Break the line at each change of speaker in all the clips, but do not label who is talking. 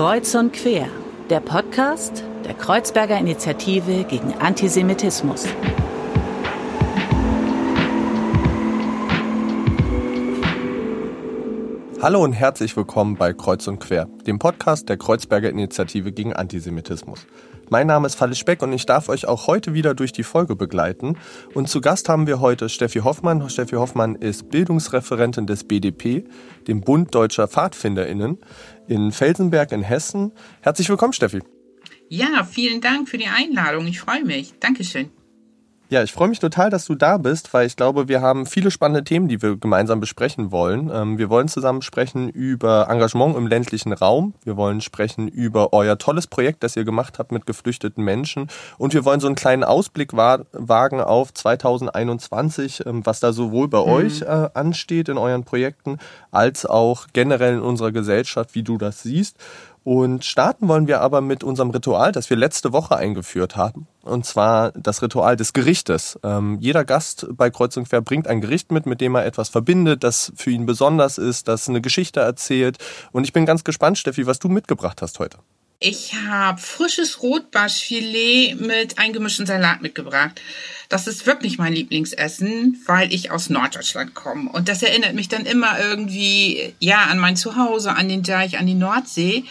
Kreuz und Quer, der Podcast der Kreuzberger Initiative gegen Antisemitismus.
Hallo und herzlich willkommen bei Kreuz und Quer, dem Podcast der Kreuzberger Initiative gegen Antisemitismus. Mein Name ist Falle Speck und ich darf euch auch heute wieder durch die Folge begleiten. Und zu Gast haben wir heute Steffi Hoffmann. Steffi Hoffmann ist Bildungsreferentin des BDP, dem Bund Deutscher PfadfinderInnen in Felsenberg in Hessen. Herzlich willkommen, Steffi.
Ja, vielen Dank für die Einladung. Ich freue mich. Dankeschön.
Ja, ich freue mich total, dass du da bist, weil ich glaube, wir haben viele spannende Themen, die wir gemeinsam besprechen wollen. Ähm, wir wollen zusammen sprechen über Engagement im ländlichen Raum. Wir wollen sprechen über euer tolles Projekt, das ihr gemacht habt mit geflüchteten Menschen. Und wir wollen so einen kleinen Ausblick wagen auf 2021, ähm, was da sowohl bei mhm. euch äh, ansteht in euren Projekten, als auch generell in unserer Gesellschaft, wie du das siehst. Und starten wollen wir aber mit unserem Ritual, das wir letzte Woche eingeführt haben. Und zwar das Ritual des Gerichtes. Ähm, jeder Gast bei Kreuz und Quer bringt ein Gericht mit, mit dem er etwas verbindet, das für ihn besonders ist, das eine Geschichte erzählt. Und ich bin ganz gespannt, Steffi, was du mitgebracht hast heute.
Ich habe frisches Rotbarschfilet mit eingemischten Salat mitgebracht. Das ist wirklich mein Lieblingsessen, weil ich aus Norddeutschland komme. Und das erinnert mich dann immer irgendwie, ja, an mein Zuhause, an den Deich, an die Nordsee.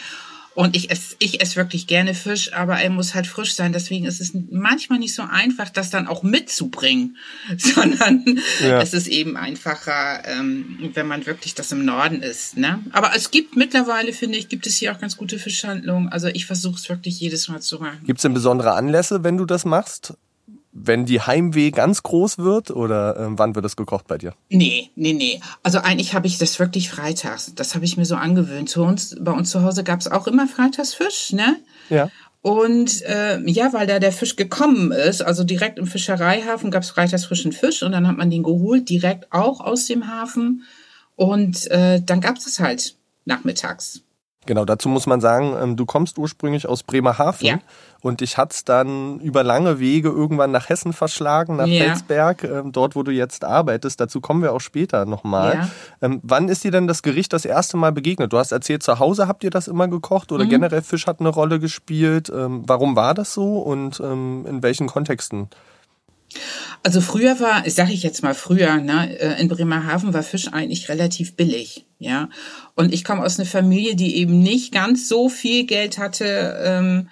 Und ich esse, ich esse wirklich gerne Fisch, aber er muss halt frisch sein. Deswegen ist es manchmal nicht so einfach, das dann auch mitzubringen, sondern ja. es ist eben einfacher, ähm, wenn man wirklich das im Norden isst. Ne? Aber es gibt mittlerweile, finde ich, gibt es hier auch ganz gute Fischhandlungen. Also ich versuche es wirklich jedes Mal zu machen.
Gibt es denn besondere Anlässe, wenn du das machst? Wenn die Heimweh ganz groß wird oder äh, wann wird es gekocht bei dir?
Nee, nee, nee. Also eigentlich habe ich das wirklich freitags. Das habe ich mir so angewöhnt. Zu uns, bei uns zu Hause gab es auch immer Freitagsfisch, ne?
Ja.
Und äh, ja, weil da der Fisch gekommen ist, also direkt im Fischereihafen gab es freitags frischen Fisch und dann hat man den geholt, direkt auch aus dem Hafen. Und äh, dann gab es es halt nachmittags.
Genau, dazu muss man sagen, ähm, du kommst ursprünglich aus Bremerhaven ja. und dich hat's dann über lange Wege irgendwann nach Hessen verschlagen, nach ja. Felsberg, ähm, dort, wo du jetzt arbeitest. Dazu kommen wir auch später nochmal. Ja. Ähm, wann ist dir denn das Gericht das erste Mal begegnet? Du hast erzählt, zu Hause habt ihr das immer gekocht oder mhm. generell Fisch hat eine Rolle gespielt. Warum war das so und in welchen Kontexten?
Also früher war, sage ich jetzt mal früher, ne, äh, in Bremerhaven war Fisch eigentlich relativ billig, ja. Und ich komme aus einer Familie, die eben nicht ganz so viel Geld hatte. Ähm,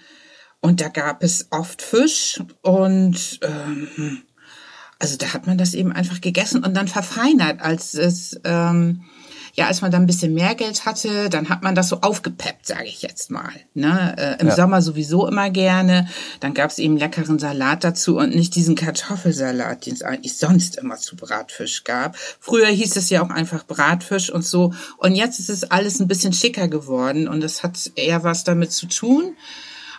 und da gab es oft Fisch und ähm, also da hat man das eben einfach gegessen und dann verfeinert, als es ähm, ja, als man dann ein bisschen mehr Geld hatte, dann hat man das so aufgepeppt, sage ich jetzt mal. Ne? Äh, Im ja. Sommer sowieso immer gerne. Dann gab es eben leckeren Salat dazu und nicht diesen Kartoffelsalat, den es eigentlich sonst immer zu Bratfisch gab. Früher hieß es ja auch einfach Bratfisch und so. Und jetzt ist es alles ein bisschen schicker geworden und das hat eher was damit zu tun.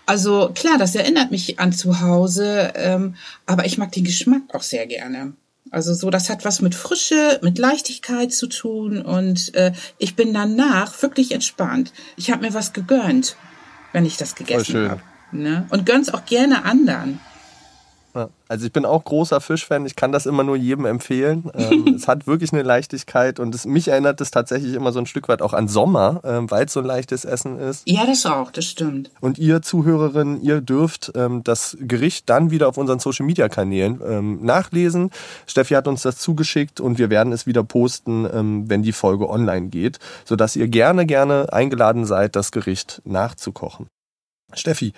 Also klar, das erinnert mich an zu Hause, ähm, aber ich mag den Geschmack auch sehr gerne. Also so, das hat was mit Frische, mit Leichtigkeit zu tun und äh, ich bin danach wirklich entspannt. Ich habe mir was gegönnt, wenn ich das gegessen habe. Ne? Und gönn's auch gerne anderen.
Also ich bin auch großer Fischfan, ich kann das immer nur jedem empfehlen. Ähm, es hat wirklich eine Leichtigkeit und es, mich erinnert es tatsächlich immer so ein Stück weit auch an Sommer, ähm, weil es so ein leichtes Essen ist.
Ja, das auch, das stimmt.
Und ihr Zuhörerinnen, ihr dürft ähm, das Gericht dann wieder auf unseren Social Media Kanälen ähm, nachlesen. Steffi hat uns das zugeschickt und wir werden es wieder posten, wenn die Folge online geht, sodass ihr gerne, gerne eingeladen seid, das Gericht nachzukochen. Steffi,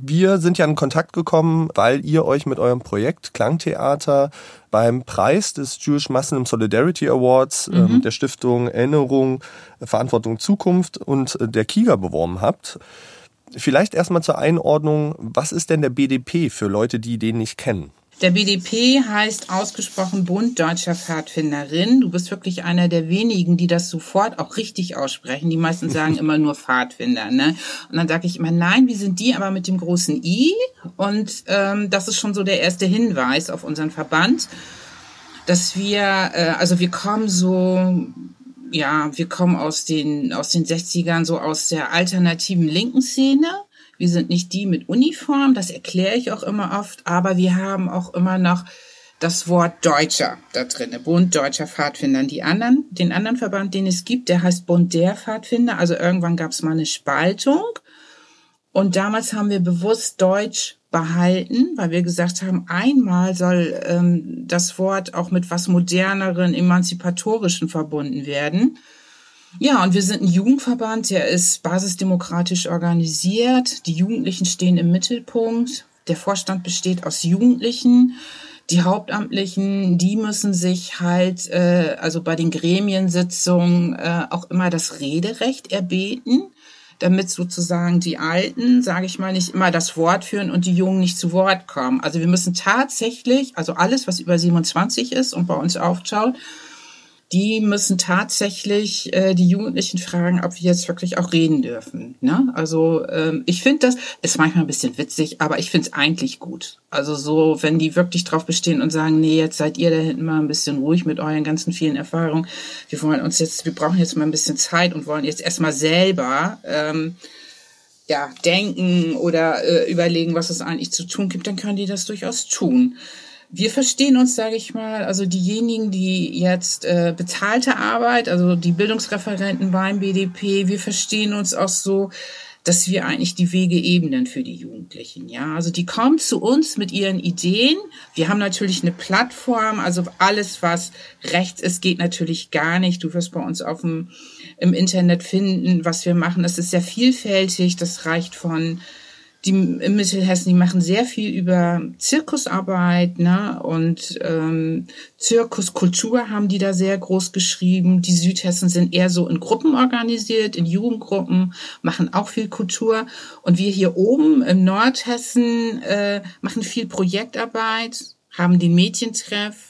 wir sind ja in Kontakt gekommen, weil ihr euch mit eurem Projekt Klangtheater beim Preis des Jewish Muslim Solidarity Awards ähm, mhm. ähm, der Stiftung Erinnerung, Verantwortung Zukunft und äh, der KIGA beworben habt. Vielleicht erstmal zur Einordnung, was ist denn der BDP für Leute, die den nicht kennen?
Der BDP heißt ausgesprochen Bund Deutscher Pfadfinderin. Du bist wirklich einer der wenigen, die das sofort auch richtig aussprechen. Die meisten sagen immer nur Pfadfinder. Ne? Und dann sage ich immer, nein, wir sind die aber mit dem großen I. Und ähm, das ist schon so der erste Hinweis auf unseren Verband, dass wir, äh, also wir kommen so ja, wir kommen aus den, aus den 60ern, so aus der alternativen linken Szene. Wir sind nicht die mit Uniform, das erkläre ich auch immer oft, aber wir haben auch immer noch das Wort Deutscher da drin, Bund Deutscher Pfadfinder. Die anderen, den anderen Verband, den es gibt, der heißt Bund der Pfadfinder. Also irgendwann gab es mal eine Spaltung. Und damals haben wir bewusst Deutsch behalten, weil wir gesagt haben, einmal soll ähm, das Wort auch mit was moderneren, emanzipatorischen verbunden werden. Ja, und wir sind ein Jugendverband, der ist basisdemokratisch organisiert. Die Jugendlichen stehen im Mittelpunkt. Der Vorstand besteht aus Jugendlichen. Die Hauptamtlichen, die müssen sich halt, äh, also bei den Gremiensitzungen äh, auch immer das Rederecht erbeten, damit sozusagen die Alten, sage ich mal, nicht immer das Wort führen und die Jungen nicht zu Wort kommen. Also wir müssen tatsächlich, also alles, was über 27 ist und bei uns aufschaut, die müssen tatsächlich äh, die Jugendlichen fragen, ob wir jetzt wirklich auch reden dürfen. Ne? Also ähm, ich finde das, ist manchmal ein bisschen witzig, aber ich finde es eigentlich gut. Also so, wenn die wirklich drauf bestehen und sagen, nee, jetzt seid ihr da hinten mal ein bisschen ruhig mit euren ganzen vielen Erfahrungen. Wir wollen uns jetzt, wir brauchen jetzt mal ein bisschen Zeit und wollen jetzt erstmal selber ähm, ja, denken oder äh, überlegen, was es eigentlich zu tun gibt, dann können die das durchaus tun. Wir verstehen uns, sage ich mal, also diejenigen, die jetzt äh, bezahlte Arbeit, also die Bildungsreferenten beim BDP, wir verstehen uns auch so, dass wir eigentlich die Wege ebnen für die Jugendlichen. Ja, also die kommen zu uns mit ihren Ideen. Wir haben natürlich eine Plattform, also alles, was rechts ist, geht natürlich gar nicht. Du wirst bei uns auf dem, im Internet finden, was wir machen. Das ist sehr vielfältig. Das reicht von die in Mittelhessen, die machen sehr viel über Zirkusarbeit, ne? Und ähm, Zirkuskultur haben die da sehr groß geschrieben. Die Südhessen sind eher so in Gruppen organisiert, in Jugendgruppen, machen auch viel Kultur. Und wir hier oben im Nordhessen äh, machen viel Projektarbeit, haben den Mädchentreff,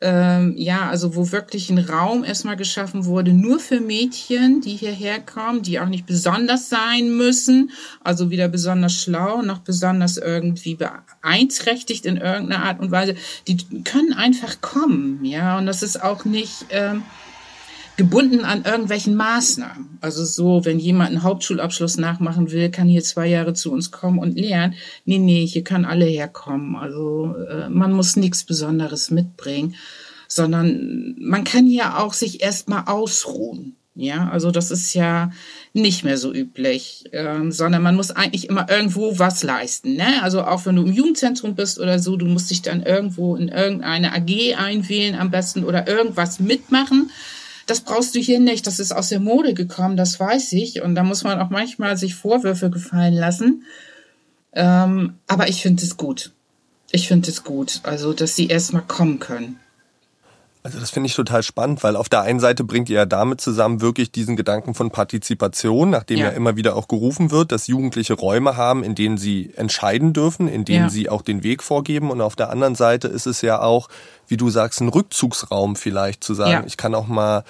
ähm, ja, also wo wirklich ein Raum erstmal geschaffen wurde, nur für Mädchen, die hierher kommen, die auch nicht besonders sein müssen, also weder besonders schlau noch besonders irgendwie beeinträchtigt in irgendeiner Art und Weise. Die können einfach kommen, ja, und das ist auch nicht ähm, gebunden an irgendwelchen Maßnahmen. Also so, wenn jemand einen Hauptschulabschluss nachmachen will, kann hier zwei Jahre zu uns kommen und lernen. Nee, nee, hier kann alle herkommen. Also äh, man muss nichts Besonderes mitbringen, sondern man kann hier auch sich erstmal ausruhen. Ja, also das ist ja nicht mehr so üblich, ähm, sondern man muss eigentlich immer irgendwo was leisten. Ne? Also auch wenn du im Jugendzentrum bist oder so, du musst dich dann irgendwo in irgendeine AG einwählen am besten oder irgendwas mitmachen das brauchst du hier nicht, das ist aus der Mode gekommen, das weiß ich. Und da muss man auch manchmal sich Vorwürfe gefallen lassen. Ähm, aber ich finde es gut. Ich finde es gut, also dass sie erstmal kommen können.
Also das finde ich total spannend, weil auf der einen Seite bringt ihr ja damit zusammen wirklich diesen Gedanken von Partizipation, nachdem ja, ja immer wieder auch gerufen wird, dass Jugendliche Räume haben, in denen sie entscheiden dürfen, in denen ja. sie auch den Weg vorgeben. Und auf der anderen Seite ist es ja auch, wie du sagst, ein Rückzugsraum vielleicht zu sagen, ja. ich kann auch mal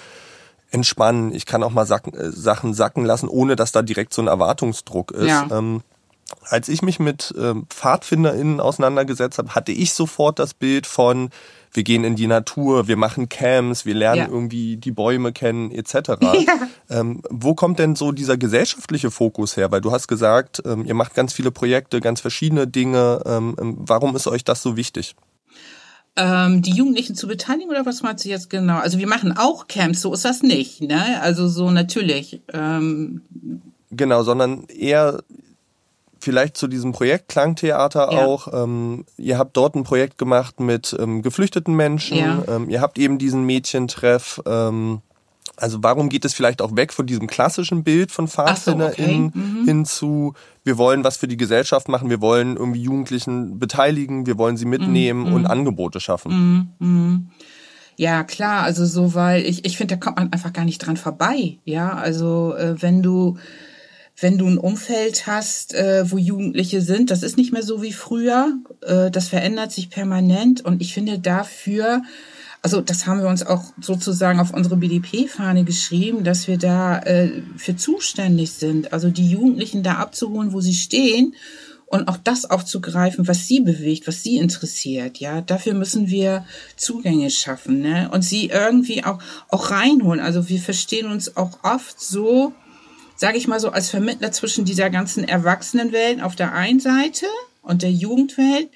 entspannen, ich kann auch mal Sachen, äh, Sachen sacken lassen, ohne dass da direkt so ein Erwartungsdruck ist. Ähm, als ich mich mit ähm, PfadfinderInnen auseinandergesetzt habe, hatte ich sofort das Bild von wir gehen in die Natur, wir machen Camps, wir lernen ja. irgendwie die Bäume kennen etc. Ja. Ähm, wo kommt denn so dieser gesellschaftliche Fokus her? Weil du hast gesagt, ähm, ihr macht ganz viele Projekte, ganz verschiedene Dinge. Ähm, ähm warum ist euch das so wichtig?
Ähm, die Jugendlichen zu beteiligen oder was meinst du jetzt genau? Also wir machen auch Camps, so ist das nicht, ne? Also so natürlich. Ähm
genau, sondern eher vielleicht zu diesem Projekt Klangtheater ja. auch. Ähm, ihr habt dort ein Projekt gemacht mit ähm, geflüchteten Menschen. Ja. Ähm, ihr habt eben diesen Mädchentreff. Ähm, also warum geht es vielleicht auch weg von diesem klassischen Bild von PfadfinderInnen so, okay. mhm. hin zu, wir wollen was für die Gesellschaft machen, wir wollen irgendwie Jugendlichen beteiligen, wir wollen sie mitnehmen mhm. und Angebote schaffen.
Mhm. mhm. Ja, klar, also so, weil ich, ich finde, da kommt man einfach gar nicht dran vorbei. Ja, also äh, wenn du wenn du ein Umfeld hast, äh, wo Jugendliche sind, das ist nicht mehr so wie früher. Äh, das verändert sich permanent und ich finde dafür, also das haben wir uns auch sozusagen auf unsere BDP-Fahne geschrieben, dass wir da äh, für zuständig sind. Also die Jugendlichen da abzuholen, wo sie stehen und auch das aufzugreifen, was sie bewegt, was sie interessiert. Ja, dafür müssen wir Zugänge schaffen ne? und sie irgendwie auch auch reinholen. Also wir verstehen uns auch oft so sage ich mal so, als Vermittler zwischen dieser ganzen Erwachsenenwelt auf der einen Seite und der Jugendwelt.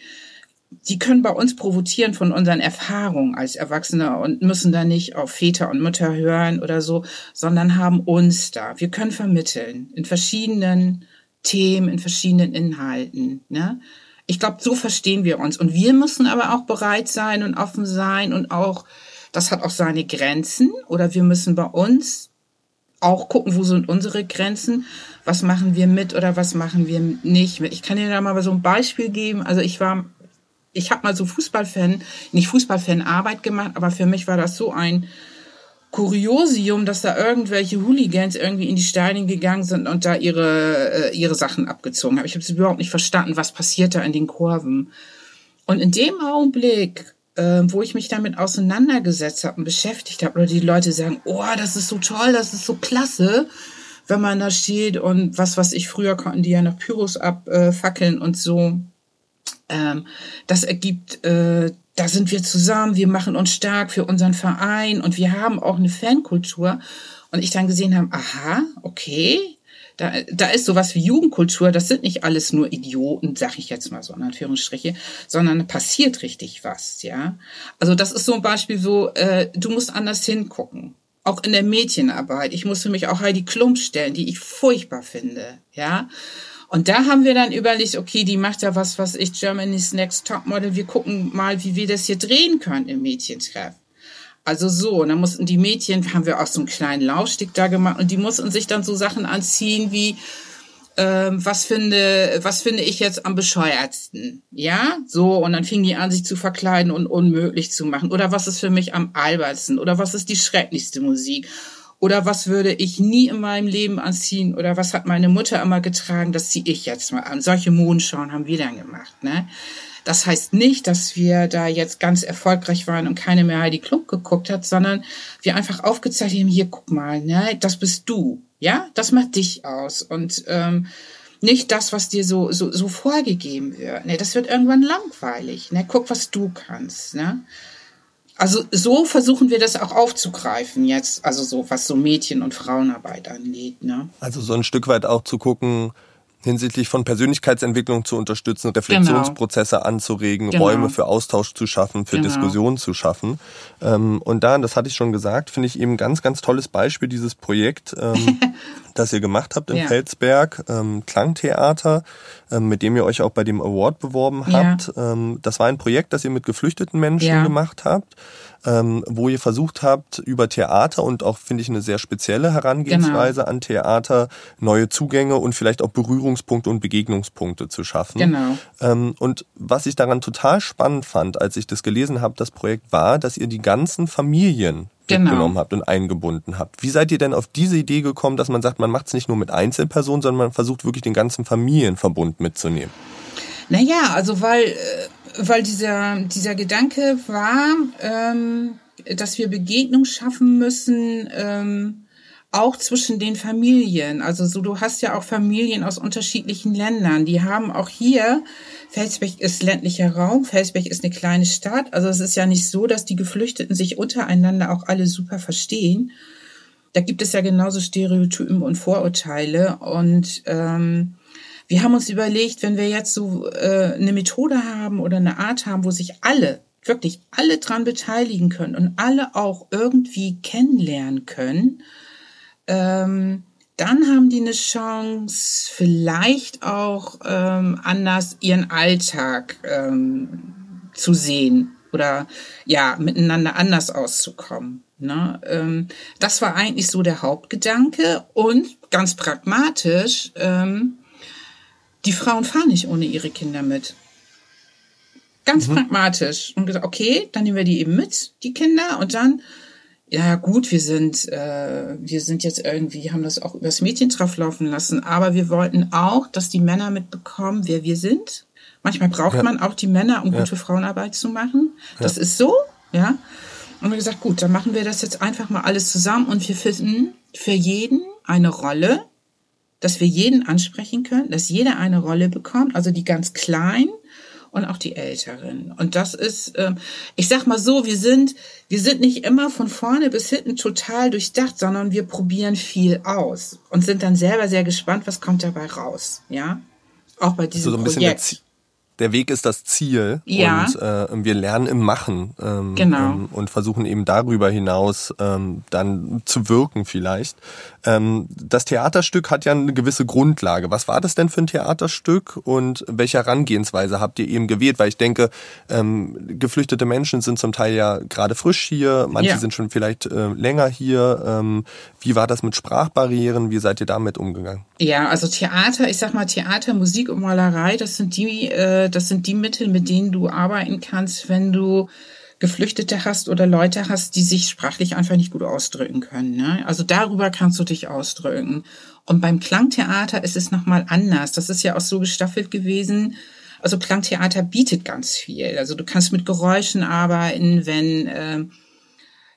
die können bei uns provozieren von unseren Erfahrungen als Erwachsene und müssen da nicht auf Väter und Mütter hören oder so, sondern haben uns da. Wir können vermitteln in verschiedenen Themen, in verschiedenen Inhalten. Ne? Ich glaube, so verstehen wir uns. Und wir müssen aber auch bereit sein und offen sein und auch, das hat auch seine Grenzen. Oder wir müssen bei uns auch gucken, wo sind unsere Grenzen, was machen wir mit oder was machen wir nicht mit. Ich kann dir da mal so ein Beispiel geben. Also ich war, ich habe mal so Fußballfan, nicht Fußballfan Arbeit gemacht, aber für mich war das so ein Kuriosium, dass da irgendwelche Hooligans irgendwie in die Steine gegangen sind und da ihre, äh, ihre Sachen abgezogen haben. Ich habe überhaupt nicht verstanden, was passiert da in den Kurven. Und in dem Augenblick, äh, wo ich mich damit auseinandergesetzt habe und beschäftigt habe, oder die Leute sagen, oh, das ist so toll, das ist so klasse, wenn man da steht und was, was ich früher konnten die ja noch Pyros abfackeln und so. Ähm, das ergibt äh, da sind wir zusammen, wir machen uns stark für unseren Verein und wir haben auch eine Fankultur. Und ich dann gesehen habe, aha, okay, da, da ist sowas wie Jugendkultur, das sind nicht alles nur Idioten, sag ich jetzt mal so in Anführungsstriche, sondern passiert richtig was, ja. Also das ist so ein Beispiel so, äh, du musst anders hingucken. Auch in der Mädchenarbeit. Ich muss für mich auch Heidi Klump stellen, die ich furchtbar finde, ja. Und da haben wir dann überlegt, okay, die macht ja was, was ich Germany's Next Topmodel. Wir gucken mal, wie wir das hier drehen können im Mädchentreff. Also so, und dann mussten die Mädchen, haben wir auch so einen kleinen Laufstick da gemacht und die mussten sich dann so Sachen anziehen wie, ähm, was finde, was finde ich jetzt am bescheuertsten? Ja, so, und dann fingen die an, sich zu verkleiden und unmöglich zu machen. Oder was ist für mich am albertsten? Oder was ist die schrecklichste Musik? Oder was würde ich nie in meinem Leben anziehen? Oder was hat meine Mutter immer getragen? Das ziehe ich jetzt mal an. Solche Mondschauen haben wir dann gemacht. Ne? Das heißt nicht, dass wir da jetzt ganz erfolgreich waren und keine mehr Heidi Klump geguckt hat, sondern wir einfach aufgezeigt haben, hier, guck mal, ne, das bist du. Ja, das macht dich aus. Und ähm, nicht das, was dir so, so, so vorgegeben wird. Ne, das wird irgendwann langweilig. Ne? Guck, was du kannst. Ne? Also so versuchen wir das auch aufzugreifen jetzt, also so was so Mädchen- und Frauenarbeit angeht. Ne?
Also so ein Stück weit auch zu gucken, hinsichtlich von Persönlichkeitsentwicklung zu unterstützen, Reflexionsprozesse genau. anzuregen, genau. Räume für Austausch zu schaffen, für genau. Diskussionen zu schaffen. Ähm, und da, das hatte ich schon gesagt, finde ich eben ganz, ganz tolles Beispiel dieses Projekt, ähm, das ihr gemacht habt im ja. Felsberg, ähm, Klangtheater, ähm, mit dem ihr euch auch bei dem Award beworben habt. Ja. Ähm, das war ein Projekt, das ihr mit geflüchteten Menschen ja. gemacht habt ähm, wo ihr versucht habt, über Theater und auch, finde ich, eine sehr spezielle Herangehensweise genau. an Theater neue Zugänge und vielleicht auch Berührungspunkte und Begegnungspunkte zu schaffen. Genau. Ähm, und was ich daran total spannend fand, als ich das gelesen habe, das Projekt war, dass ihr die ganzen Familien genau. mitgenommen habt und eingebunden habt. Wie seid ihr denn auf diese Idee gekommen, dass man sagt, man macht es nicht nur mit Einzelpersonen, sondern man versucht wirklich den ganzen Familienverbund mitzunehmen?
Naja, also weil äh, weil dieser, dieser Gedanke war, ähm, dass wir Begegnung schaffen müssen, ähm, auch zwischen den Familien. Also so, du hast ja auch Familien aus unterschiedlichen Ländern. Die haben auch hier, Felsberg ist ländlicher Raum, Felsberg ist eine kleine Stadt. Also es ist ja nicht so, dass die Geflüchteten sich untereinander auch alle super verstehen. Da gibt es ja genauso Stereotypen und Vorurteile. Und ähm, wir haben uns überlegt, wenn wir jetzt so äh, eine Methode haben oder eine Art haben, wo sich alle, wirklich alle dran beteiligen können und alle auch irgendwie kennenlernen können, ähm, dann haben die eine Chance, vielleicht auch ähm, anders ihren Alltag ähm, zu sehen oder ja, miteinander anders auszukommen. Ne? Ähm, das war eigentlich so der Hauptgedanke und ganz pragmatisch ähm, die Frauen fahren nicht ohne ihre Kinder mit. Ganz mhm. pragmatisch. Und gesagt, okay, dann nehmen wir die eben mit, die Kinder, und dann, ja gut, wir sind, äh, wir sind jetzt irgendwie, haben das auch übers Mädchentreff laufen lassen, aber wir wollten auch, dass die Männer mitbekommen, wer wir sind. Manchmal braucht ja. man auch die Männer, um ja. gute Frauenarbeit zu machen. Das ja. ist so, ja. Und wir gesagt, gut, dann machen wir das jetzt einfach mal alles zusammen und wir finden für jeden eine Rolle, dass wir jeden ansprechen können, dass jeder eine Rolle bekommt, also die ganz Kleinen und auch die Älteren. Und das ist, ähm, ich sag mal so, wir sind, wir sind nicht immer von vorne bis hinten total durchdacht, sondern wir probieren viel aus und sind dann selber sehr gespannt, was kommt dabei raus, ja? Auch bei diesem also so ein Projekt.
Der Weg ist das Ziel
Ja.
und äh, wir lernen im Machen ähm,
Genau.
ähm, und versuchen eben darüber hinaus ähm, dann zu wirken vielleicht. Ähm, das Theaterstück hat ja eine gewisse Grundlage. Was war das denn für ein Theaterstück und welche Herangehensweise habt ihr eben gewählt? Weil ich denke, ähm, geflüchtete Menschen sind zum Teil ja gerade frisch hier, manche
Ja.
sind schon vielleicht äh, länger hier. Ähm, wie war das mit Sprachbarrieren? Wie seid ihr damit umgegangen?
Ja, also Theater, ich sag mal Theater, Musik und Malerei, das sind die, äh, das sind die Mittel, mit denen du arbeiten kannst, wenn du Geflüchtete hast oder Leute hast, die sich sprachlich einfach nicht gut ausdrücken können. Ne? Also darüber kannst du dich ausdrücken. Und beim Klangtheater ist es nochmal anders. Das ist ja auch so gestaffelt gewesen. Also Klangtheater bietet ganz viel. Also du kannst mit Geräuschen arbeiten, wenn äh,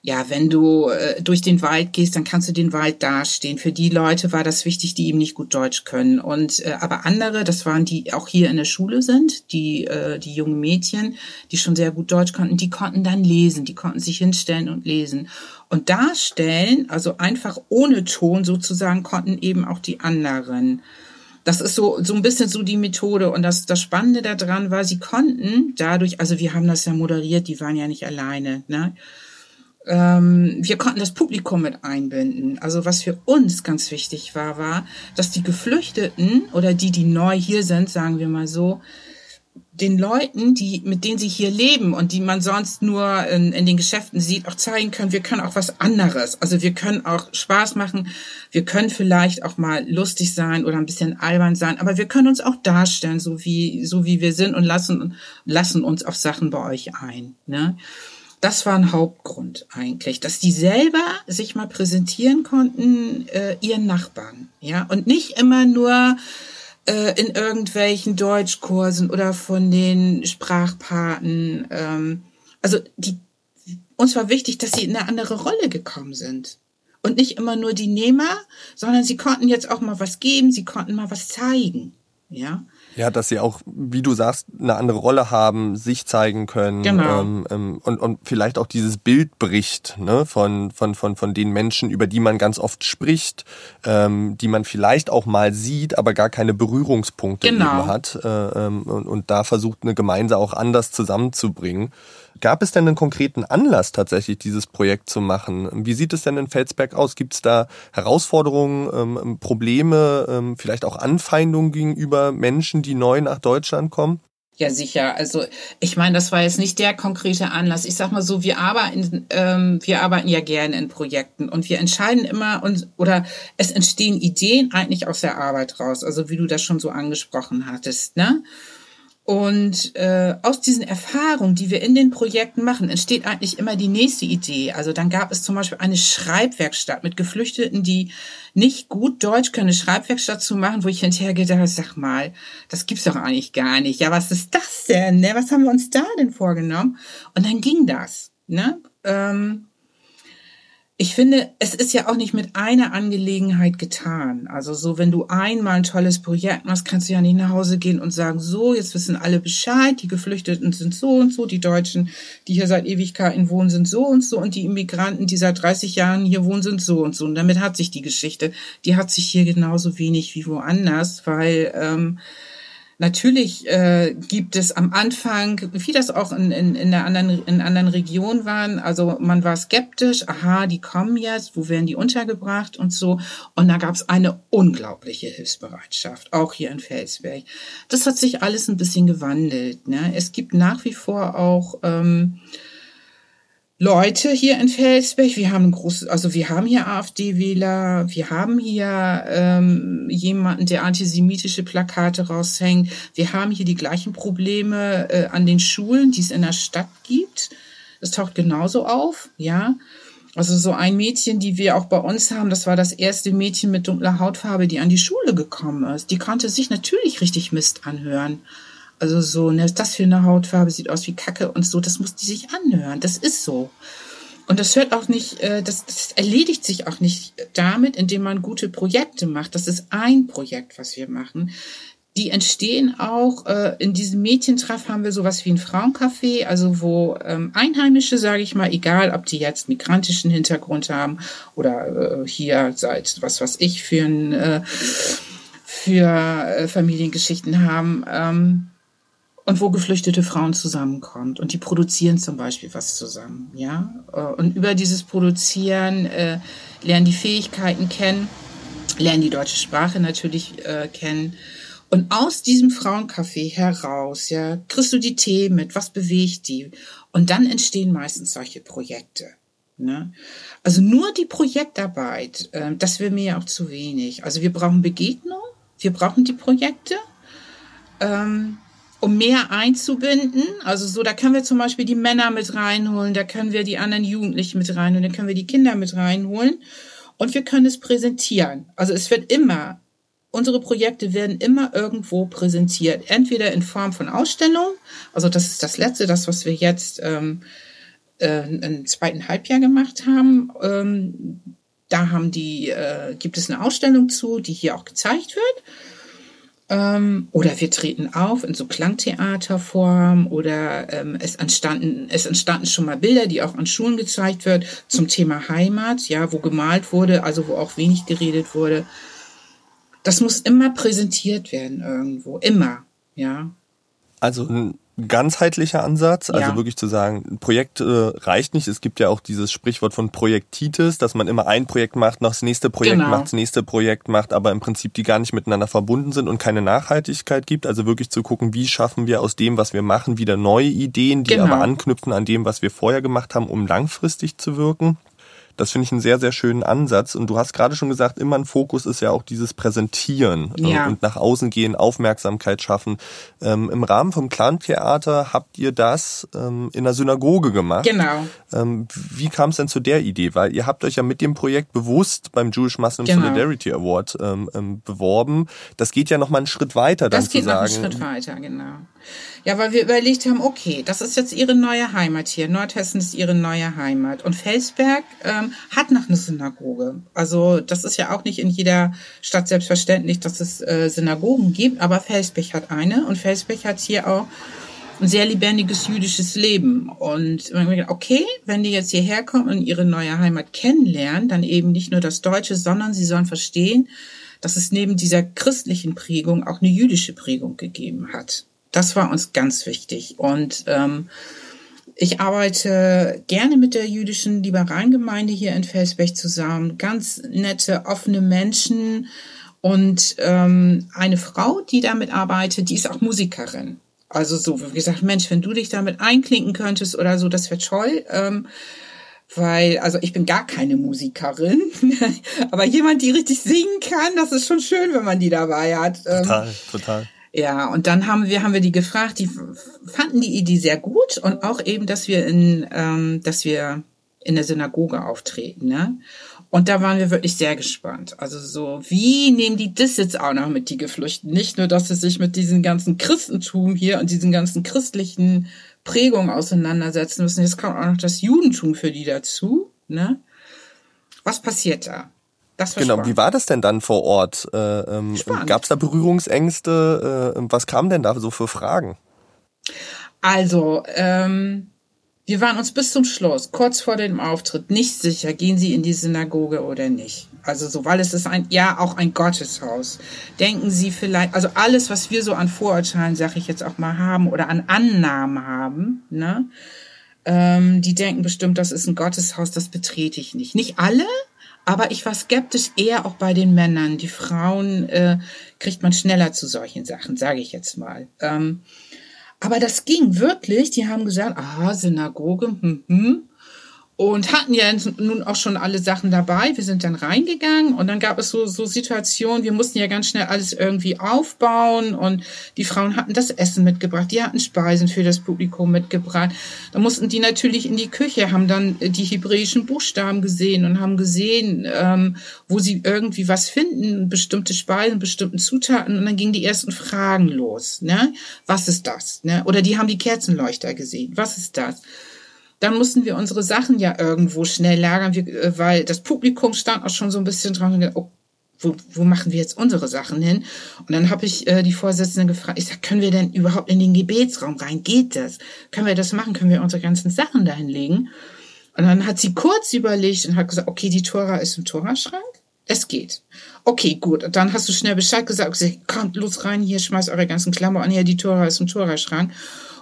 ja, wenn du äh, durch den Wald gehst, dann kannst du den Wald dastehen. Für die Leute war das wichtig, die eben nicht gut Deutsch können. Und äh, aber andere, das waren die auch hier in der Schule sind, die äh, die jungen Mädchen, die schon sehr gut Deutsch konnten, die konnten dann lesen, die konnten sich hinstellen und lesen. Und darstellen, also einfach ohne Ton sozusagen, konnten eben auch die anderen. Das ist so, so ein bisschen so die Methode. Und das, das Spannende daran war, sie konnten dadurch, also wir haben das ja moderiert, die waren ja nicht alleine, ne? Ähm, wir konnten das Publikum mit einbinden. Also was für uns ganz wichtig war, war, dass die Geflüchteten oder die, die neu hier sind, sagen wir mal so, den Leuten, die, mit denen sie hier leben und die man sonst nur in, in den Geschäften sieht, auch zeigen können, wir können auch was anderes. Also wir können auch Spaß machen, wir können vielleicht auch mal lustig sein oder ein bisschen albern sein, aber wir können uns auch darstellen, so wie, so wie wir sind und lassen, lassen uns auf Sachen bei euch ein. Ne? Das war ein Hauptgrund eigentlich, dass die selber sich mal präsentieren konnten, äh, ihren Nachbarn, ja, und nicht immer nur äh, in irgendwelchen Deutschkursen oder von den Sprachpaten. Ähm, also die, uns war wichtig, dass sie in eine andere Rolle gekommen sind. Und nicht immer nur die Nehmer, sondern sie konnten jetzt auch mal was geben, sie konnten mal was zeigen. Ja.
Ja, dass sie auch, wie du sagst, eine andere Rolle haben, sich zeigen können
Genau.
ähm, ähm, und, und vielleicht auch dieses Bild bricht ne, von, von, von, von den Menschen, über die man ganz oft spricht, ähm, die man vielleicht auch mal sieht, aber gar keine Berührungspunkte
Genau.
eben hat äh, ähm, und, und da versucht eine Gemeinde auch anders zusammenzubringen. Gab es denn einen konkreten Anlass tatsächlich, dieses Projekt zu machen? Wie sieht es denn in Felsberg aus? Gibt es da Herausforderungen, ähm, Probleme, ähm, vielleicht auch Anfeindungen gegenüber Menschen, die neu nach Deutschland kommen?
Ja, sicher. Also ich meine, das war jetzt nicht der konkrete Anlass. Ich sag mal so, wir arbeiten, ähm, wir arbeiten ja gerne in Projekten und wir entscheiden immer und oder es entstehen Ideen eigentlich aus der Arbeit raus. Also wie du das schon so angesprochen hattest, ne? Und äh, aus diesen Erfahrungen, die wir in den Projekten machen, entsteht eigentlich immer die nächste Idee. Also dann gab es zum Beispiel eine Schreibwerkstatt mit Geflüchteten, die nicht gut Deutsch können, eine Schreibwerkstatt zu machen, wo ich hinterher gedacht habe, sag mal, das gibt's doch eigentlich gar nicht. Ja, was ist das denn? Ne? Was haben wir uns da denn vorgenommen? Und dann ging das. Ne? Ähm, ich finde, es ist ja auch nicht mit einer Angelegenheit getan. Also so, wenn du einmal ein tolles Projekt machst, kannst du ja nicht nach Hause gehen und sagen, so, jetzt wissen alle Bescheid, die Geflüchteten sind so und so, die Deutschen, die hier seit Ewigkeiten wohnen, sind so und so und die Immigranten, die seit 30 Jahren hier wohnen, sind so und so. Und damit hat sich die Geschichte, die hat sich hier genauso wenig wie woanders, weil ähm, Natürlich äh, gibt es am Anfang, wie das auch in, in, in, der anderen, in anderen Regionen waren, also man war skeptisch, aha, die kommen jetzt, wo werden die untergebracht und so. Und da gab es eine unglaubliche Hilfsbereitschaft, auch hier in Felsberg. Das hat sich alles ein bisschen gewandelt. Ne? Es gibt nach wie vor auch ähm, Leute hier in Felsberg. Wir haben ein großes, also wir haben hier AfD-Wähler, wir haben hier ähm, jemanden, der antisemitische Plakate raushängt. Wir haben hier die gleichen Probleme äh, an den Schulen, die es in der Stadt gibt. Das taucht genauso auf, ja. Also so ein Mädchen, die wir auch bei uns haben, das war das erste Mädchen mit dunkler Hautfarbe, die an die Schule gekommen ist. Die konnte sich natürlich richtig Mist anhören. Also so, ne, das für eine Hautfarbe, sieht aus wie Kacke und so, das muss die sich anhören. Das ist so. Und das hört auch nicht, äh, das, das erledigt sich auch nicht damit, indem man gute Projekte macht. Das ist ein Projekt, was wir machen. Die entstehen auch, äh, in diesem Mädchentreff haben wir sowas wie ein Frauencafé, also wo ähm, Einheimische, sage ich mal, egal ob die jetzt migrantischen Hintergrund haben oder äh, hier seit was was ich für ein für Familiengeschichten haben, ähm, und wo geflüchtete Frauen zusammenkommen und die produzieren zum Beispiel was zusammen, ja. Äh, und über dieses Produzieren äh, lernen die Fähigkeiten kennen, lernen die deutsche Sprache natürlich äh, kennen. Und aus diesem Frauencafé heraus, ja, kriegst du die Themen mit, was bewegt die? Und dann entstehen meistens solche Projekte. Ne? Also nur die Projektarbeit, äh, das wäre mir ja auch zu wenig. Also wir brauchen Begegnung, wir brauchen die Projekte. Ähm, um mehr einzubinden. Also so, da können wir zum Beispiel die Männer mit reinholen, da können wir die anderen Jugendlichen mit reinholen, da können wir die Kinder mit reinholen und wir können es präsentieren. Also es wird immer, unsere Projekte werden immer irgendwo präsentiert, entweder in Form von Ausstellungen, also das ist das Letzte, das, was wir jetzt ähm, äh, im zweiten Halbjahr gemacht haben. Ähm, da haben die, äh, gibt es eine Ausstellung zu, die hier auch gezeigt wird. Ähm, oder wir treten auf in so Klangtheaterform oder ähm, es entstanden es entstanden schon mal Bilder, die auch an Schulen gezeigt wird zum Thema Heimat, ja, wo gemalt wurde, also wo auch wenig geredet wurde. Das muss immer präsentiert werden irgendwo, immer, ja.
Also ein ganzheitlicher Ansatz, also ja. wirklich zu sagen, ein Projekt äh, reicht nicht. Es gibt ja auch dieses Sprichwort von Projektitis, dass man immer ein Projekt macht, noch das nächste Projekt genau. macht, das nächste Projekt macht, aber im Prinzip die gar nicht miteinander verbunden sind und keine Nachhaltigkeit gibt. Also wirklich zu gucken, wie schaffen wir aus dem, was wir machen, wieder neue Ideen, die genau. aber anknüpfen an dem, was wir vorher gemacht haben, um langfristig zu wirken. Das finde ich einen sehr, sehr schönen Ansatz. Und du hast gerade schon gesagt, immer ein Fokus ist ja auch dieses Präsentieren äh, ja. und nach außen gehen, Aufmerksamkeit schaffen. Ähm, Im Rahmen vom Clan-Theater habt ihr das ähm, in der Synagoge gemacht.
Genau.
Ähm, wie kam es denn zu der Idee? Weil ihr habt euch ja mit dem Projekt bewusst beim Jewish Muslim genau. Solidarity Award ähm, ähm, beworben. Das geht ja noch mal einen Schritt weiter, dann
das zu sagen. Geht noch einen Schritt weiter, genau. Ja, weil wir überlegt haben, okay, das ist jetzt ihre neue Heimat hier. Nordhessen ist ihre neue Heimat. Und Felsberg ähm, hat noch eine Synagoge. Also das ist ja auch nicht in jeder Stadt selbstverständlich, dass es äh, Synagogen gibt, aber Felsberg hat eine. Und Felsberg hat hier auch ein sehr lebendiges jüdisches Leben. Und okay, wenn die jetzt hierher kommen und ihre neue Heimat kennenlernen, dann eben nicht nur das Deutsche, sondern sie sollen verstehen, dass es neben dieser christlichen Prägung auch eine jüdische Prägung gegeben hat. Das war uns ganz wichtig. Und ähm, ich arbeite gerne mit der jüdischen Liberalen hier in Felsberg zusammen. Ganz nette, offene Menschen. Und ähm, eine Frau, die damit arbeitet, die ist auch Musikerin. Also so, wie gesagt, Mensch, wenn du dich damit einklinken könntest oder so, das wäre toll. Ähm, weil, also ich bin gar keine Musikerin, aber jemand, die richtig singen kann, das ist schon schön, wenn man die dabei hat.
Ähm, total, total.
Ja, und dann haben wir, haben wir die gefragt, die fanden die Idee sehr gut und auch eben, dass wir in, ähm, dass wir in der Synagoge auftreten, ne? Und da waren wir wirklich sehr gespannt. Also so, wie nehmen die das jetzt auch noch mit, die Geflüchten? Nicht nur, dass sie sich mit diesem ganzen Christentum hier und diesen ganzen christlichen Prägungen auseinandersetzen müssen. Jetzt kommt auch noch das Judentum für die dazu, ne? Was passiert da?
Das war genau, spannend. wie war das denn dann vor Ort? Äh, ähm, Gab es da Berührungsängste? Äh, was kamen denn da so für Fragen?
Also, ähm, wir waren uns bis zum Schluss, kurz vor dem Auftritt, nicht sicher, gehen Sie in die Synagoge oder nicht. Also so, weil es ist ein, ja, auch ein Gotteshaus. Denken Sie vielleicht, also alles, was wir so an Vorurteilen, sag ich jetzt auch mal, haben oder an Annahmen haben, ne? Ähm, die denken bestimmt, das ist ein Gotteshaus, das betrete ich nicht. Nicht alle, aber ich war skeptisch eher auch bei den Männern. Die Frauen äh, kriegt man schneller zu solchen Sachen, sage ich jetzt mal. Ähm, aber das ging wirklich. Die haben gesagt, ah, Synagoge, hm, hm und hatten ja nun auch schon alle Sachen dabei. Wir sind dann reingegangen und dann gab es so, so Situationen, wir mussten ja ganz schnell alles irgendwie aufbauen und die Frauen hatten das Essen mitgebracht, die hatten Speisen für das Publikum mitgebracht. Da mussten die natürlich in die Küche, haben dann die hebräischen Buchstaben gesehen und haben gesehen, ähm, wo sie irgendwie was finden, bestimmte Speisen, bestimmten Zutaten und dann gingen die ersten Fragen los. Ne? Was ist das? Ne? Oder die haben die Kerzenleuchter gesehen. Was ist das? Dann mussten wir unsere Sachen ja irgendwo schnell lagern, äh, weil das Publikum stand auch schon so ein bisschen dran und gedacht, oh, wo, wo machen wir jetzt unsere Sachen hin? Und dann habe ich äh, die Vorsitzende gefragt, ich sag, können wir denn überhaupt in den Gebetsraum rein? Geht das? Können wir das machen? Können wir unsere ganzen Sachen dahin legen? Und dann hat sie kurz überlegt und hat gesagt, okay, die Tora ist im Toraschrank. Es geht. Okay, gut. Dann hast du schnell Bescheid gesagt. gesagt kommt los rein, hier schmeißt eure ganzen Klamotten her, die Tora ist im Tora-Schrank.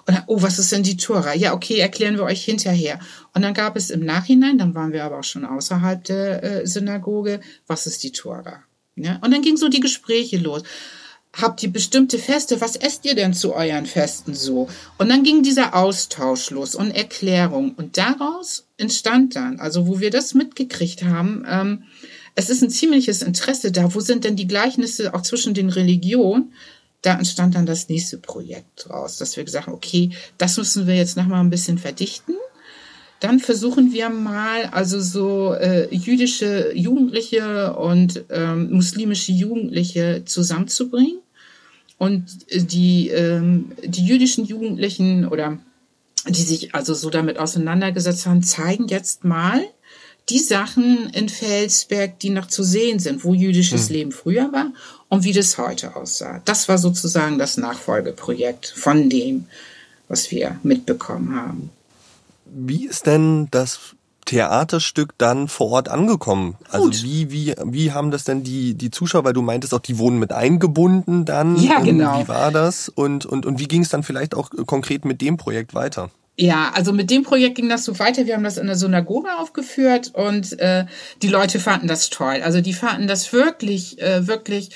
Und dann, oh, was ist denn die Tora? Ja, okay, erklären wir euch hinterher. Und dann gab es im Nachhinein, dann waren wir aber auch schon außerhalb der äh, Synagoge, was ist die Tora? Ja? Und dann ging so die Gespräche los. Habt ihr bestimmte Feste? Was esst ihr denn zu euren Festen so? Und dann ging dieser Austausch los und Erklärung. Und daraus entstand dann, also wo wir das mitgekriegt haben, ähm, es ist ein ziemliches Interesse da. Wo sind denn die Gleichnisse auch zwischen den Religionen? Da entstand dann das nächste Projekt raus, dass wir gesagt haben, okay, das müssen wir jetzt nochmal ein bisschen verdichten. Dann versuchen wir mal, also so äh, jüdische Jugendliche und ähm, muslimische Jugendliche zusammenzubringen. Und die, ähm, die jüdischen Jugendlichen oder die sich also so damit auseinandergesetzt haben, zeigen jetzt mal, die Sachen in Felsberg, die noch zu sehen sind, wo jüdisches hm. Leben früher war und wie das heute aussah. Das war sozusagen das Nachfolgeprojekt von dem, was wir mitbekommen haben.
Wie ist denn das Theaterstück dann vor Ort angekommen? Also Gut. wie, wie, wie haben das denn die, die Zuschauer, weil du meintest auch, die wurden mit eingebunden dann?
Ja, genau.
Wie war das? Und, und, und wie ging es dann vielleicht auch konkret mit dem Projekt weiter?
Ja, also mit dem Projekt ging das so weiter. Wir haben das in der Synagoge aufgeführt und äh, die Leute fanden das toll. Also die fanden das wirklich, äh, wirklich,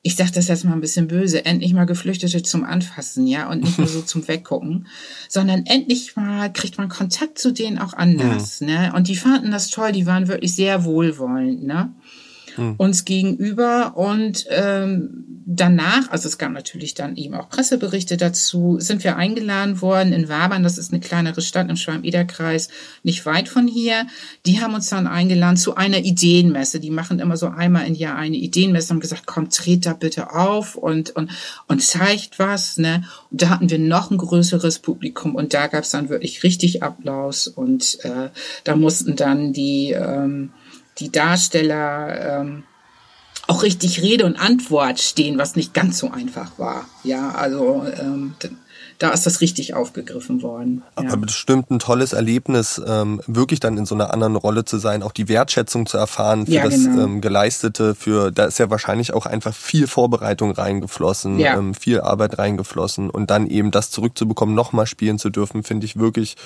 ich sag das jetzt mal ein bisschen böse, endlich mal Geflüchtete zum Anfassen, ja, und nicht nur so zum Weggucken, sondern endlich mal kriegt man Kontakt zu denen auch anders, mhm. ne? Und die fanden das toll, die waren wirklich sehr wohlwollend, ne? Mhm. uns gegenüber. Und ähm, danach, also es gab natürlich dann eben auch Presseberichte dazu, sind wir eingeladen worden in Wabern, das ist eine kleinere Stadt im Schwalm-Eder-Kreis, nicht weit von hier. Die haben uns dann eingeladen zu einer Ideenmesse. Die machen immer so einmal im Jahr eine Ideenmesse, haben gesagt, komm, tret da bitte auf und, und, und zeigt was. Ne? Und da hatten wir noch ein größeres Publikum und da gab es dann wirklich richtig Applaus und äh, da mussten dann die ähm, die Darsteller ähm, auch richtig Rede und Antwort stehen, was nicht ganz so einfach war. Ja, also ähm, da ist das richtig aufgegriffen worden.
Aber ja. bestimmt ein tolles Erlebnis, ähm, wirklich dann in so einer anderen Rolle zu sein, auch die Wertschätzung zu erfahren für ja, das genau. ähm, Geleistete, für da ist ja wahrscheinlich auch einfach viel Vorbereitung reingeflossen, ja. ähm, viel Arbeit reingeflossen und dann eben das zurückzubekommen, nochmal spielen zu dürfen, finde ich wirklich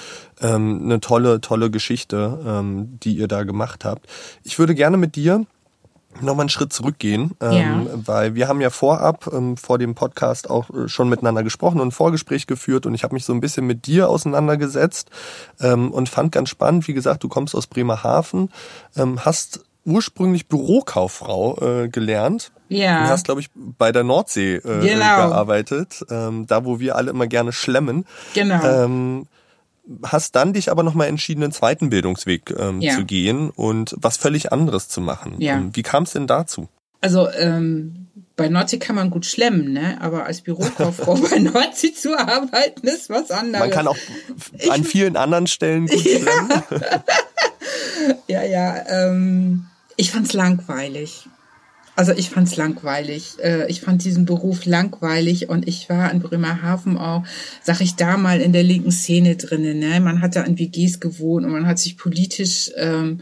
ähm, eine tolle, tolle Geschichte, ähm, die ihr da gemacht habt. Ich würde gerne mit dir nochmal einen Schritt zurückgehen, ähm, ja. weil wir haben ja vorab ähm, vor dem Podcast auch äh, schon miteinander gesprochen und ein Vorgespräch geführt und ich habe mich so ein bisschen mit dir auseinandergesetzt ähm, und fand ganz spannend, wie gesagt, du kommst aus Bremerhaven, ähm, hast ursprünglich Bürokauffrau äh, gelernt.
Ja.
Du hast, glaube ich, bei der Nordsee äh, genau. gearbeitet, ähm, da wo wir alle immer gerne schlemmen.
Genau.
Ähm, hast dann dich aber nochmal entschieden, einen zweiten Bildungsweg ähm, ja. zu gehen und was völlig anderes zu machen.
Ja.
Ähm, wie kam es denn dazu?
Also ähm, bei Nordsee kann man gut schlemmen, ne? aber als Bürokauffrau bei Nordsee zu arbeiten ist was anderes.
Man kann auch an ich, vielen anderen Stellen gut ja. schlemmen.
ja, ja. Ähm, ich fand's langweilig. Also ich fand's langweilig. Äh, ich fand diesen Beruf langweilig und ich war in Bremerhaven auch, sag ich da mal, in der linken Szene drinnen. Ne? Man hat da in WGs gewohnt und man hat sich politisch ähm,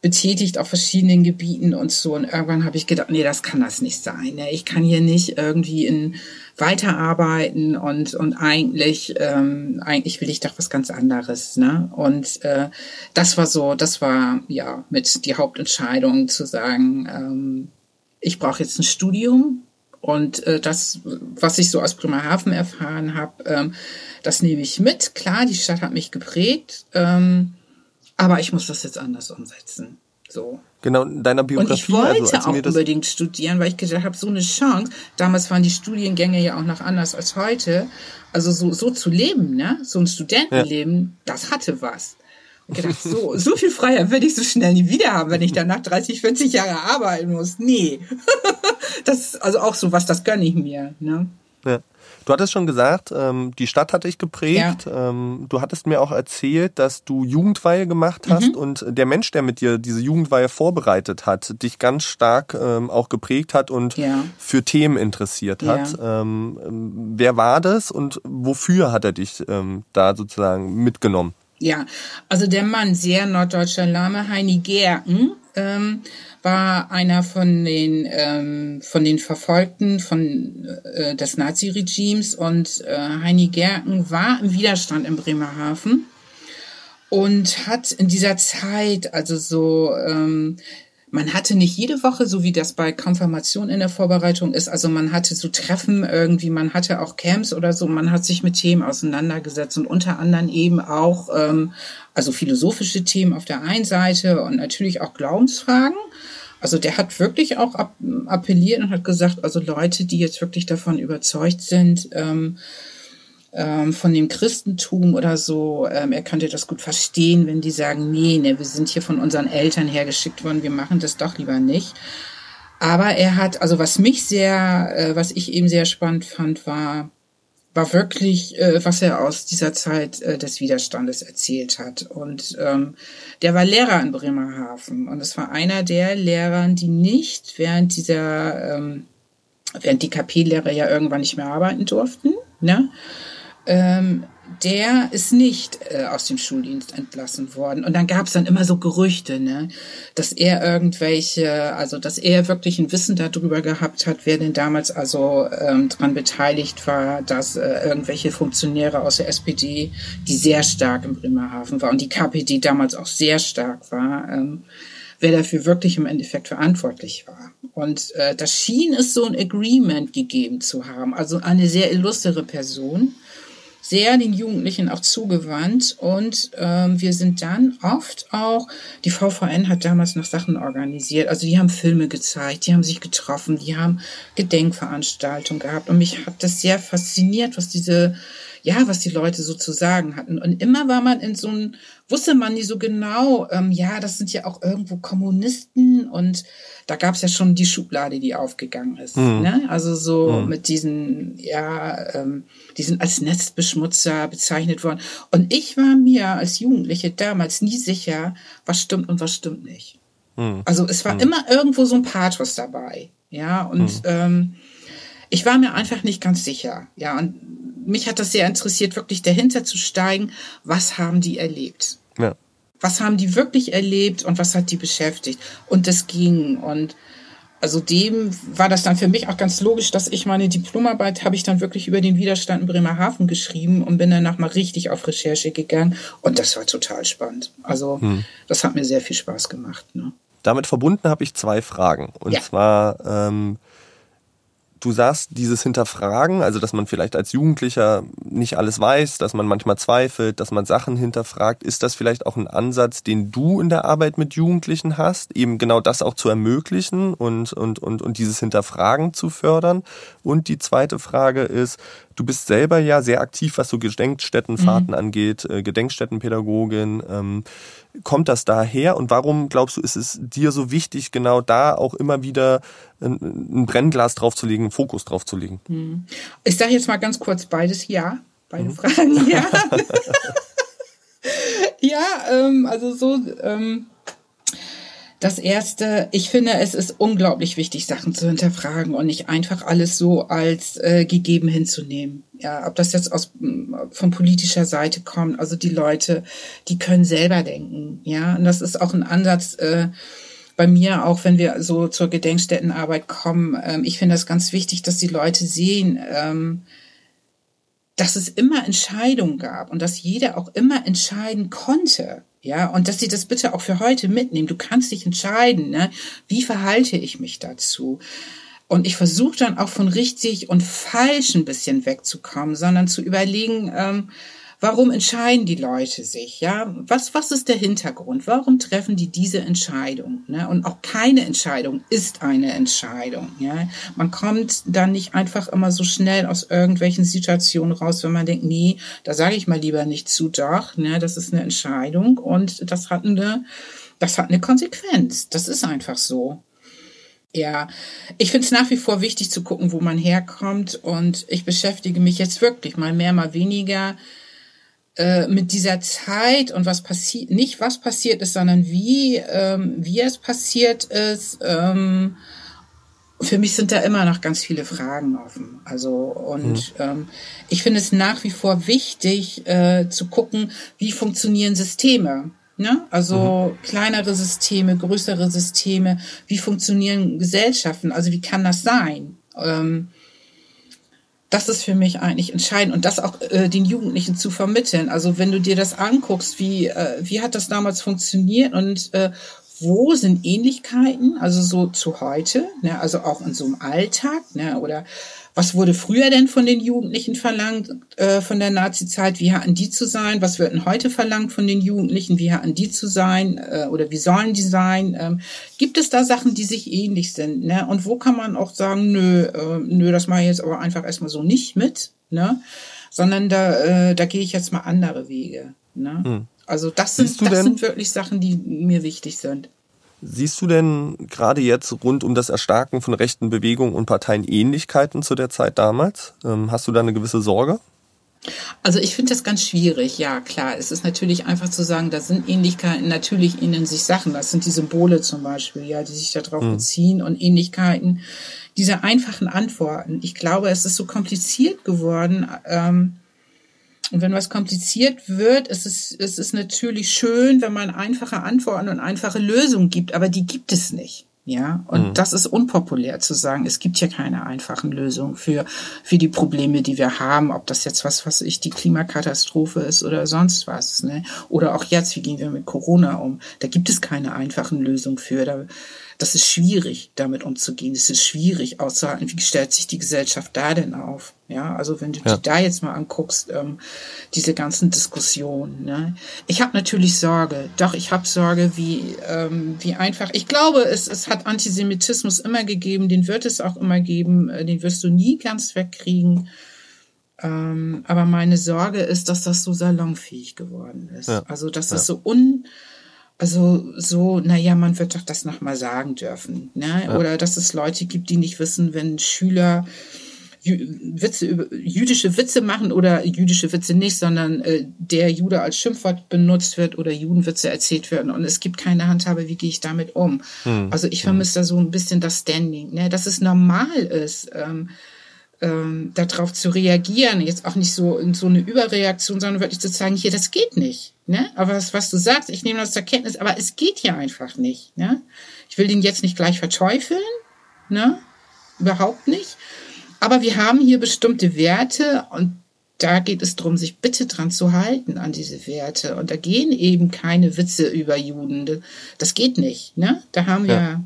betätigt auf verschiedenen Gebieten und so. Und irgendwann habe ich gedacht, nee, das kann das nicht sein. Ne? Ich kann hier nicht irgendwie in weiterarbeiten und und eigentlich ähm, eigentlich will ich doch was ganz anderes. Ne? Und äh, das war so, das war ja mit die Hauptentscheidung zu sagen. Ähm, ich brauche jetzt ein Studium und äh, das, was ich so aus Bremerhaven erfahren habe, ähm, das nehme ich mit. Klar, die Stadt hat mich geprägt, ähm, aber ich muss das jetzt anders umsetzen. So.
Genau, in deiner Biografie. Und
ich wollte also, auch unbedingt studieren, weil ich gedacht habe, so eine Chance. Damals waren die Studiengänge ja auch noch anders als heute. Also so, so zu leben, ne? So ein Studentenleben, ja. das hatte was gedacht, so, so viel Freiheit werde ich so schnell nie wieder haben, wenn ich danach 30, 40 Jahre arbeiten muss. Nee. das ist also auch so was, das gönne ich mir. Ne?
Ja. Du hattest schon gesagt, ähm, die Stadt hat dich geprägt. Ja. Ähm, du hattest mir auch erzählt, dass du Jugendweihe gemacht hast mhm. und der Mensch, der mit dir diese Jugendweihe vorbereitet hat, dich ganz stark ähm, auch geprägt hat und ja. für Themen interessiert hat. Ja. Wer war das und wofür hat er dich da sozusagen mitgenommen?
Ja, also der Mann, sehr norddeutscher Name, Heini Gerken, ähm, war einer von den ähm, von den Verfolgten von äh, des Nazi-Regimes und äh, Heini Gerken war im Widerstand in Bremerhaven und hat in dieser Zeit also so ähm, man hatte nicht jede Woche, so wie das bei Konfirmation in der Vorbereitung ist, also man hatte so Treffen irgendwie, man hatte auch Camps oder so, man hat sich mit Themen auseinandergesetzt und unter anderem eben auch, ähm, also philosophische Themen auf der einen Seite und natürlich auch Glaubensfragen. Also der hat wirklich auch appelliert und hat gesagt, also Leute, die jetzt wirklich davon überzeugt sind, ähm, ähm, von dem Christentum oder so, ähm, er könnte das gut verstehen, wenn die sagen, nee, ne, wir sind hier von unseren Eltern hergeschickt worden, wir machen das doch lieber nicht. Aber er hat, also was mich sehr, äh, was ich eben sehr spannend fand, war, war wirklich, äh, was er aus dieser Zeit äh, des Widerstandes erzählt hat. Und ähm, der war Lehrer in Bremerhaven und es war einer der Lehrer, die nicht während dieser, ähm, während die KP-Lehrer ja irgendwann nicht mehr arbeiten durften, ne? Ähm, der ist nicht äh, aus dem Schuldienst entlassen worden. Und dann gab es dann immer so Gerüchte, ne, dass er irgendwelche, also dass er wirklich ein Wissen darüber gehabt hat, wer denn damals also ähm, daran beteiligt war, dass äh, irgendwelche Funktionäre aus der SPD, die sehr stark im Bremerhaven war und die KPD damals auch sehr stark war, ähm, wer dafür wirklich im Endeffekt verantwortlich war. Und äh, da schien es so ein Agreement gegeben zu haben, also eine sehr illustre Person sehr den Jugendlichen auch zugewandt. Und ähm, wir sind dann oft auch, die VVN hat damals noch Sachen organisiert, also die haben Filme gezeigt, die haben sich getroffen, die haben Gedenkveranstaltungen gehabt. Und mich hat das sehr fasziniert, was diese ja, was die Leute so zu sagen hatten. Und immer war man in so einem, wusste man nie so genau, ähm, ja, das sind ja auch irgendwo Kommunisten und da gab es ja schon die Schublade, die aufgegangen ist. Mhm. Ne? Also so mhm. mit diesen, ja, ähm, die sind als Netzbeschmutzer bezeichnet worden. Und ich war mir als Jugendliche damals nie sicher, was stimmt und was stimmt nicht. Mhm. Also es war mhm. immer irgendwo so ein Pathos dabei. Ja, und mhm. ähm, ich war mir einfach nicht ganz sicher. Ja, und mich hat das sehr interessiert, wirklich dahinter zu steigen, was haben die erlebt? Ja. Was haben die wirklich erlebt und was hat die beschäftigt? Und das ging. Und also dem war das dann für mich auch ganz logisch, dass ich meine Diplomarbeit habe ich dann wirklich über den Widerstand in Bremerhaven geschrieben und bin danach mal richtig auf Recherche gegangen. Und das war total spannend. Also hm. das hat mir sehr viel Spaß gemacht. Ne?
Damit verbunden habe ich zwei Fragen. Und ja. zwar, ähm, du sagst, dieses Hinterfragen, also dass man vielleicht als Jugendlicher nicht alles weiß, dass man manchmal zweifelt, dass man Sachen hinterfragt, ist das vielleicht auch ein Ansatz, den du in der Arbeit mit Jugendlichen hast, eben genau das auch zu ermöglichen und, und, und, und dieses Hinterfragen zu fördern? Und die zweite Frage ist, du bist selber ja sehr aktiv, was so Gedenkstättenfahrten mhm. angeht, äh, Gedenkstättenpädagogin. Ähm, kommt das daher und warum glaubst du, ist es dir so wichtig, genau da auch immer wieder ein, ein Brennglas draufzulegen, einen Fokus draufzulegen?
Hm. Ich sage jetzt mal ganz kurz beides ja. Beide mhm. Fragen ja. ja, ähm, also so. Ähm das erste, ich finde, es ist unglaublich wichtig, Sachen zu hinterfragen und nicht einfach alles so als äh, gegeben hinzunehmen. Ja, ob das jetzt aus von politischer Seite kommt, also die Leute, die können selber denken. Ja, und das ist auch ein Ansatz. Äh, bei mir auch, wenn wir so zur Gedenkstättenarbeit kommen, ähm, ich finde das ganz wichtig, dass die Leute sehen, ähm, dass es immer Entscheidungen gab und dass jeder auch immer entscheiden konnte. Ja, und dass sie das bitte auch für heute mitnehmen. Du kannst dich entscheiden, ne? Wie verhalte ich mich dazu? Und ich versuche dann auch von richtig und falsch ein bisschen wegzukommen, sondern zu überlegen, ähm, Warum entscheiden die Leute sich? Ja, was, was ist der Hintergrund? Warum treffen die diese Entscheidung? Ne? Und auch keine Entscheidung ist eine Entscheidung. Ja, man kommt dann nicht einfach immer so schnell aus irgendwelchen Situationen raus, wenn man denkt, nee, da sage ich mal lieber nicht zu, doch, ne, das ist eine Entscheidung und das hat eine, das hat eine Konsequenz. Das ist einfach so. Ja, ich finde es nach wie vor wichtig zu gucken, wo man herkommt und ich beschäftige mich jetzt wirklich mal mehr, mal weniger äh, mit dieser Zeit und was passiert, nicht was passiert ist, sondern wie, ähm, wie es passiert ist. Ähm, für mich sind da immer noch ganz viele Fragen offen. Also und mhm. ähm, ich finde es nach wie vor wichtig äh, zu gucken, wie funktionieren Systeme. Ne? Also mhm. kleinere Systeme, größere Systeme, wie funktionieren Gesellschaften? Also wie kann das sein? Ähm, das ist für mich eigentlich entscheidend und das auch äh, den Jugendlichen zu vermitteln. Also wenn du dir das anguckst, wie äh, wie hat das damals funktioniert und äh, wo sind Ähnlichkeiten, also so zu heute, ne, also auch in so einem Alltag, ne, oder was wurde früher denn von den Jugendlichen verlangt, äh, von der Nazi-Zeit? Wie hatten die zu sein? Was wird denn heute verlangt von den Jugendlichen? Wie hatten die zu sein? Äh, oder wie sollen die sein? Ähm, gibt es da Sachen, die sich ähnlich sind? Ne? Und wo kann man auch sagen, nö, äh, nö, das mache ich jetzt aber einfach erstmal so nicht mit, ne? Sondern da, äh, da gehe ich jetzt mal andere Wege. Ne? Hm. Also das sind, das sind wirklich Sachen, die mir wichtig sind.
Siehst du denn gerade jetzt rund um das Erstarken von rechten Bewegungen und Parteien Ähnlichkeiten zu der Zeit damals? Ähm, hast du da eine gewisse Sorge?
Also ich finde das ganz schwierig, ja klar. Es ist natürlich einfach zu sagen, da sind Ähnlichkeiten, natürlich ähneln sich Sachen. Das sind die Symbole zum Beispiel, ja, die sich darauf mhm. beziehen und Ähnlichkeiten. Diese einfachen Antworten. Ich glaube, es ist so kompliziert geworden. Ähm, und wenn was kompliziert wird, ist es, ist es natürlich schön, wenn man einfache Antworten und einfache Lösungen gibt, aber die gibt es nicht. Ja, und mhm. das ist unpopulär zu sagen. Es gibt ja keine einfachen Lösungen für, für die Probleme, die wir haben. Ob das jetzt was, was ich die Klimakatastrophe ist oder sonst was, ne? Oder auch jetzt, wie gehen wir mit Corona um? Da gibt es keine einfachen Lösungen für. Da, das ist schwierig, damit umzugehen. Es ist schwierig auszuhalten. Wie stellt sich die Gesellschaft da denn auf? Ja, also wenn du ja. dir da jetzt mal anguckst, ähm, diese ganzen Diskussionen. Ne? Ich habe natürlich Sorge. Doch, ich habe Sorge, wie, ähm, wie einfach. Ich glaube, es, es hat Antisemitismus immer gegeben, den wird es auch immer geben, äh, den wirst du nie ganz wegkriegen. Ähm, aber meine Sorge ist, dass das so salonfähig geworden ist. Ja. Also, dass das so un also so, naja, man wird doch das nochmal sagen dürfen. Ne? Ja. Oder dass es Leute gibt, die nicht wissen, wenn Schüler Witze, jüdische Witze machen oder jüdische Witze nicht, sondern äh, der Jude als Schimpfwort benutzt wird oder Judenwitze erzählt werden und es gibt keine Handhabe, wie gehe ich damit um. Hm. Also ich vermisse hm. da so ein bisschen das Standing, ne? dass es normal ist. Ähm, ähm, darauf zu reagieren, jetzt auch nicht so in so eine Überreaktion, sondern wirklich zu sagen, hier, das geht nicht. Ne? Aber was, was du sagst, ich nehme das zur Kenntnis, aber es geht hier einfach nicht. Ne? Ich will den jetzt nicht gleich verteufeln, ne? überhaupt nicht. Aber wir haben hier bestimmte Werte und da geht es darum, sich bitte dran zu halten an diese Werte. Und da gehen eben keine Witze über Juden. Das geht nicht. Ne? Da haben wir, ja.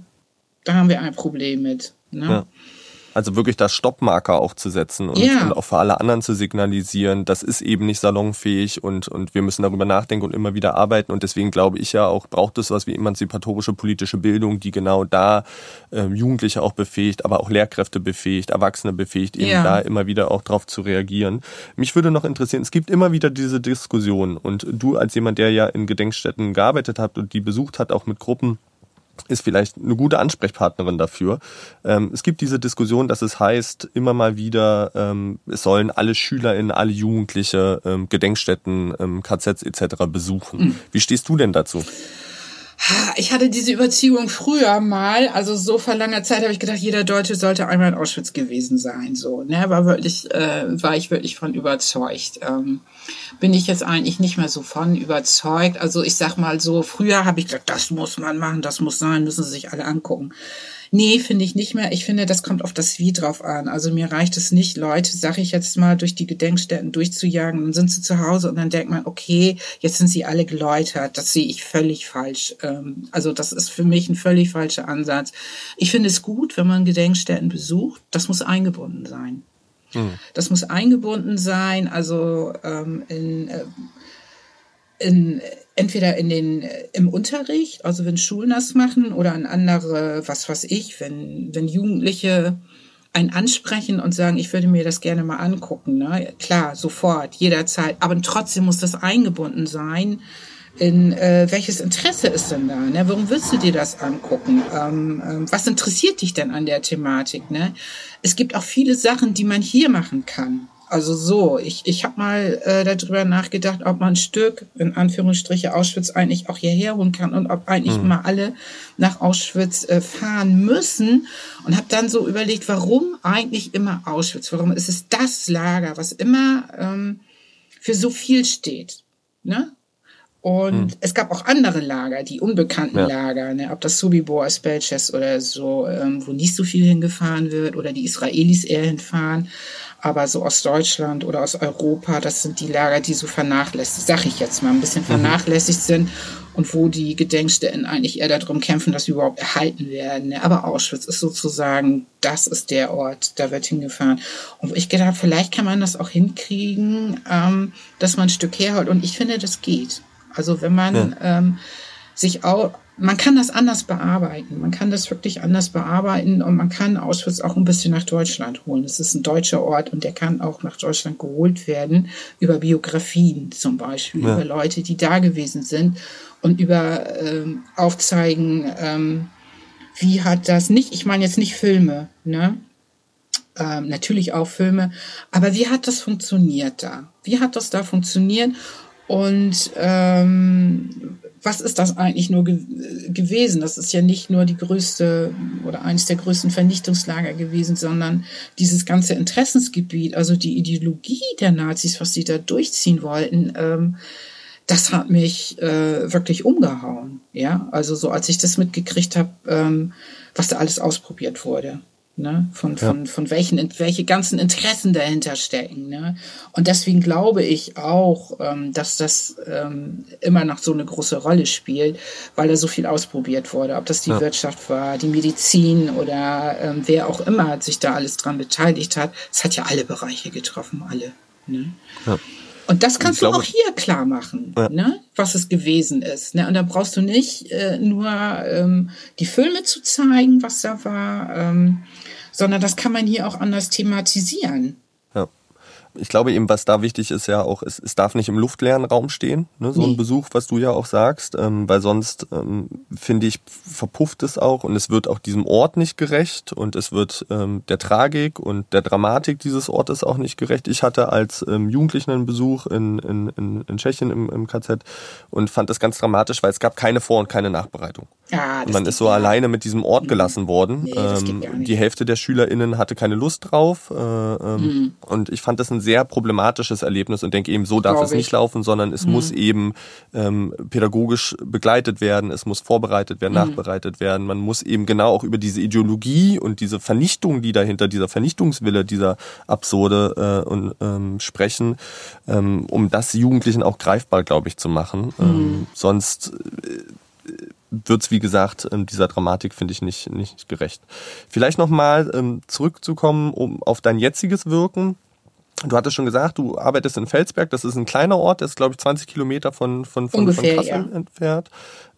da haben wir ein Problem mit. Ne? Ja.
Also wirklich das Stoppmarker auch zu setzen und, ja. und, auch für alle anderen zu signalisieren, das ist eben nicht salonfähig und, und wir müssen darüber nachdenken und immer wieder arbeiten. Und deswegen glaube ich ja auch, braucht es was wie emanzipatorische politische Bildung, die genau da äh, Jugendliche auch befähigt, aber auch Lehrkräfte befähigt, Erwachsene befähigt, eben ja. da immer wieder auch drauf zu reagieren. Mich würde noch interessieren, es gibt immer wieder diese Diskussion und du als jemand, der ja in Gedenkstätten gearbeitet hat und die besucht hat, auch mit Gruppen, ist vielleicht eine gute Ansprechpartnerin dafür. Ähm, es gibt diese Diskussion, dass es heißt, immer mal wieder, ähm, es sollen alle SchülerInnen, alle Jugendliche ähm, Gedenkstätten, ähm, KZs etc. besuchen. Mhm. Wie stehst du denn dazu?
Ich hatte diese Überzeugung früher mal, also so vor langer Zeit habe ich gedacht, jeder Deutsche sollte einmal in Auschwitz gewesen sein. So, ne, war wirklich, äh, war ich wirklich von überzeugt. Ähm, bin ich jetzt eigentlich nicht mehr so von überzeugt. Also ich sag mal so, früher habe ich gedacht, das muss man machen, das muss sein, müssen sie sich alle angucken. Nee, finde ich nicht mehr. Ich finde, das kommt auf das Wie drauf an. Also mir reicht es nicht, Leute, sag ich jetzt mal, durch die Gedenkstätten durchzujagen. Dann sind sie zu Hause und dann denkt man, okay, jetzt sind sie alle geläutert. Das sehe ich völlig falsch. Ähm, also das ist für mich ein völlig falscher Ansatz. Ich finde es gut, wenn man Gedenkstätten besucht. Das muss eingebunden sein. Hm. Das muss eingebunden sein, also ähm, in, äh, in entweder in den im Unterricht, also wenn Schulen das machen, oder an andere, was weiß ich, wenn wenn Jugendliche einen ansprechen und sagen, ich würde mir das gerne mal angucken. Ne? Klar, sofort, jederzeit. Aber trotzdem muss das eingebunden sein. In äh, welches Interesse ist denn da? Ne? Warum willst du dir das angucken? Ähm, ähm, was interessiert dich denn an der Thematik? Ne? Es gibt auch viele Sachen, die man hier machen kann. Also so, ich, ich habe mal äh, darüber nachgedacht, ob man ein Stück, in Anführungsstriche, Auschwitz eigentlich auch hierher holen kann und ob eigentlich mhm. mal alle nach Auschwitz äh, fahren müssen. Und habe dann so überlegt, warum eigentlich immer Auschwitz? Warum ist es das Lager, was immer ähm, für so viel steht? Ne? Und hm. es gab auch andere Lager, die unbekannten ja. Lager, ne? ob das Subibor, Spelches oder so, ähm, wo nicht so viel hingefahren wird oder die Israelis eher hinfahren. Aber so aus Deutschland oder aus Europa, das sind die Lager, die so vernachlässigt, sag ich jetzt mal, ein bisschen mhm. vernachlässigt mhm. sind und wo die Gedenkstätten eigentlich eher darum kämpfen, dass sie überhaupt erhalten werden. Ne? Aber Auschwitz ist sozusagen, das ist der Ort, da wird hingefahren. Und ich gedacht, vielleicht kann man das auch hinkriegen, ähm, dass man ein Stück herholt. Und ich finde, das geht. Also wenn man ja. ähm, sich auch, man kann das anders bearbeiten. Man kann das wirklich anders bearbeiten und man kann Auschwitz auch ein bisschen nach Deutschland holen. Es ist ein deutscher Ort und der kann auch nach Deutschland geholt werden über Biografien zum Beispiel, ja. über Leute, die da gewesen sind und über ähm, aufzeigen, ähm, wie hat das nicht, ich meine jetzt nicht Filme, ne? Ähm, natürlich auch Filme, aber wie hat das funktioniert da? Wie hat das da funktioniert? Und ähm, was ist das eigentlich nur ge gewesen? Das ist ja nicht nur die größte oder eines der größten Vernichtungslager gewesen, sondern dieses ganze Interessensgebiet, also die Ideologie der Nazis, was sie da durchziehen wollten, ähm, das hat mich äh, wirklich umgehauen. Ja, also so als ich das mitgekriegt habe, ähm, was da alles ausprobiert wurde. Ne? Von, ja. von, von welchen, welche ganzen Interessen dahinter stecken. Ne? Und deswegen glaube ich auch, ähm, dass das ähm, immer noch so eine große Rolle spielt, weil da so viel ausprobiert wurde. Ob das die ja. Wirtschaft war, die Medizin oder ähm, wer auch immer sich da alles dran beteiligt hat. Es hat ja alle Bereiche getroffen, alle. Ne? Ja. Und das kannst glaube, du auch hier klar machen, ja. ne? was es gewesen ist. Ne? Und da brauchst du nicht äh, nur ähm, die Filme zu zeigen, was da war, ähm, sondern das kann man hier auch anders thematisieren
ich glaube eben, was da wichtig ist, ja auch, es, es darf nicht im luftleeren Raum stehen, ne, so ein Besuch, was du ja auch sagst, ähm, weil sonst, ähm, finde ich, verpufft es auch und es wird auch diesem Ort nicht gerecht und es wird ähm, der Tragik und der Dramatik dieses Ortes auch nicht gerecht. Ich hatte als ähm, Jugendlichen einen Besuch in, in, in, in Tschechien im, im KZ und fand das ganz dramatisch, weil es gab keine Vor- und keine Nachbereitung. Ja, man ist so ja. alleine mit diesem Ort mhm. gelassen worden. Nee, ähm, die Hälfte der SchülerInnen hatte keine Lust drauf äh, ähm, mhm. und ich fand das ein sehr problematisches Erlebnis und denke eben, so darf es nicht laufen, sondern es mhm. muss eben ähm, pädagogisch begleitet werden, es muss vorbereitet werden, mhm. nachbereitet werden. Man muss eben genau auch über diese Ideologie und diese Vernichtung, die dahinter, dieser Vernichtungswille, dieser absurde äh, und, ähm, sprechen, ähm, um das Jugendlichen auch greifbar, glaube ich, zu machen. Ähm, mhm. sonst äh, wird's wie gesagt, ähm, dieser Dramatik finde ich nicht, nicht gerecht. Vielleicht nochmal ähm, zurückzukommen um auf dein jetziges Wirken. Du hattest schon gesagt, du arbeitest in Felsberg, das ist ein kleiner Ort, das ist, glaube ich, 20 Kilometer von, von, von, Ungefähr, von Kassel ja. entfernt.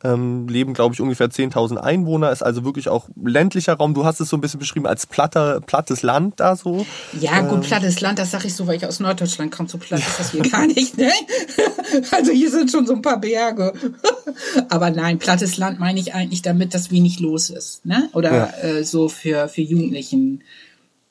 Ähm, leben, glaube ich, ungefähr 10.000 Einwohner, ist also wirklich auch ländlicher Raum. Du hast es so ein bisschen beschrieben als platter, plattes Land da so.
Ja, gut, ähm, plattes Land, das sage ich so, weil ich aus Norddeutschland komme. So platt ist das hier gar nicht, ne? Also hier sind schon so ein paar Berge. Aber nein, plattes Land meine ich eigentlich damit, dass wenig los ist, ne? Oder ja. äh, so für, für Jugendlichen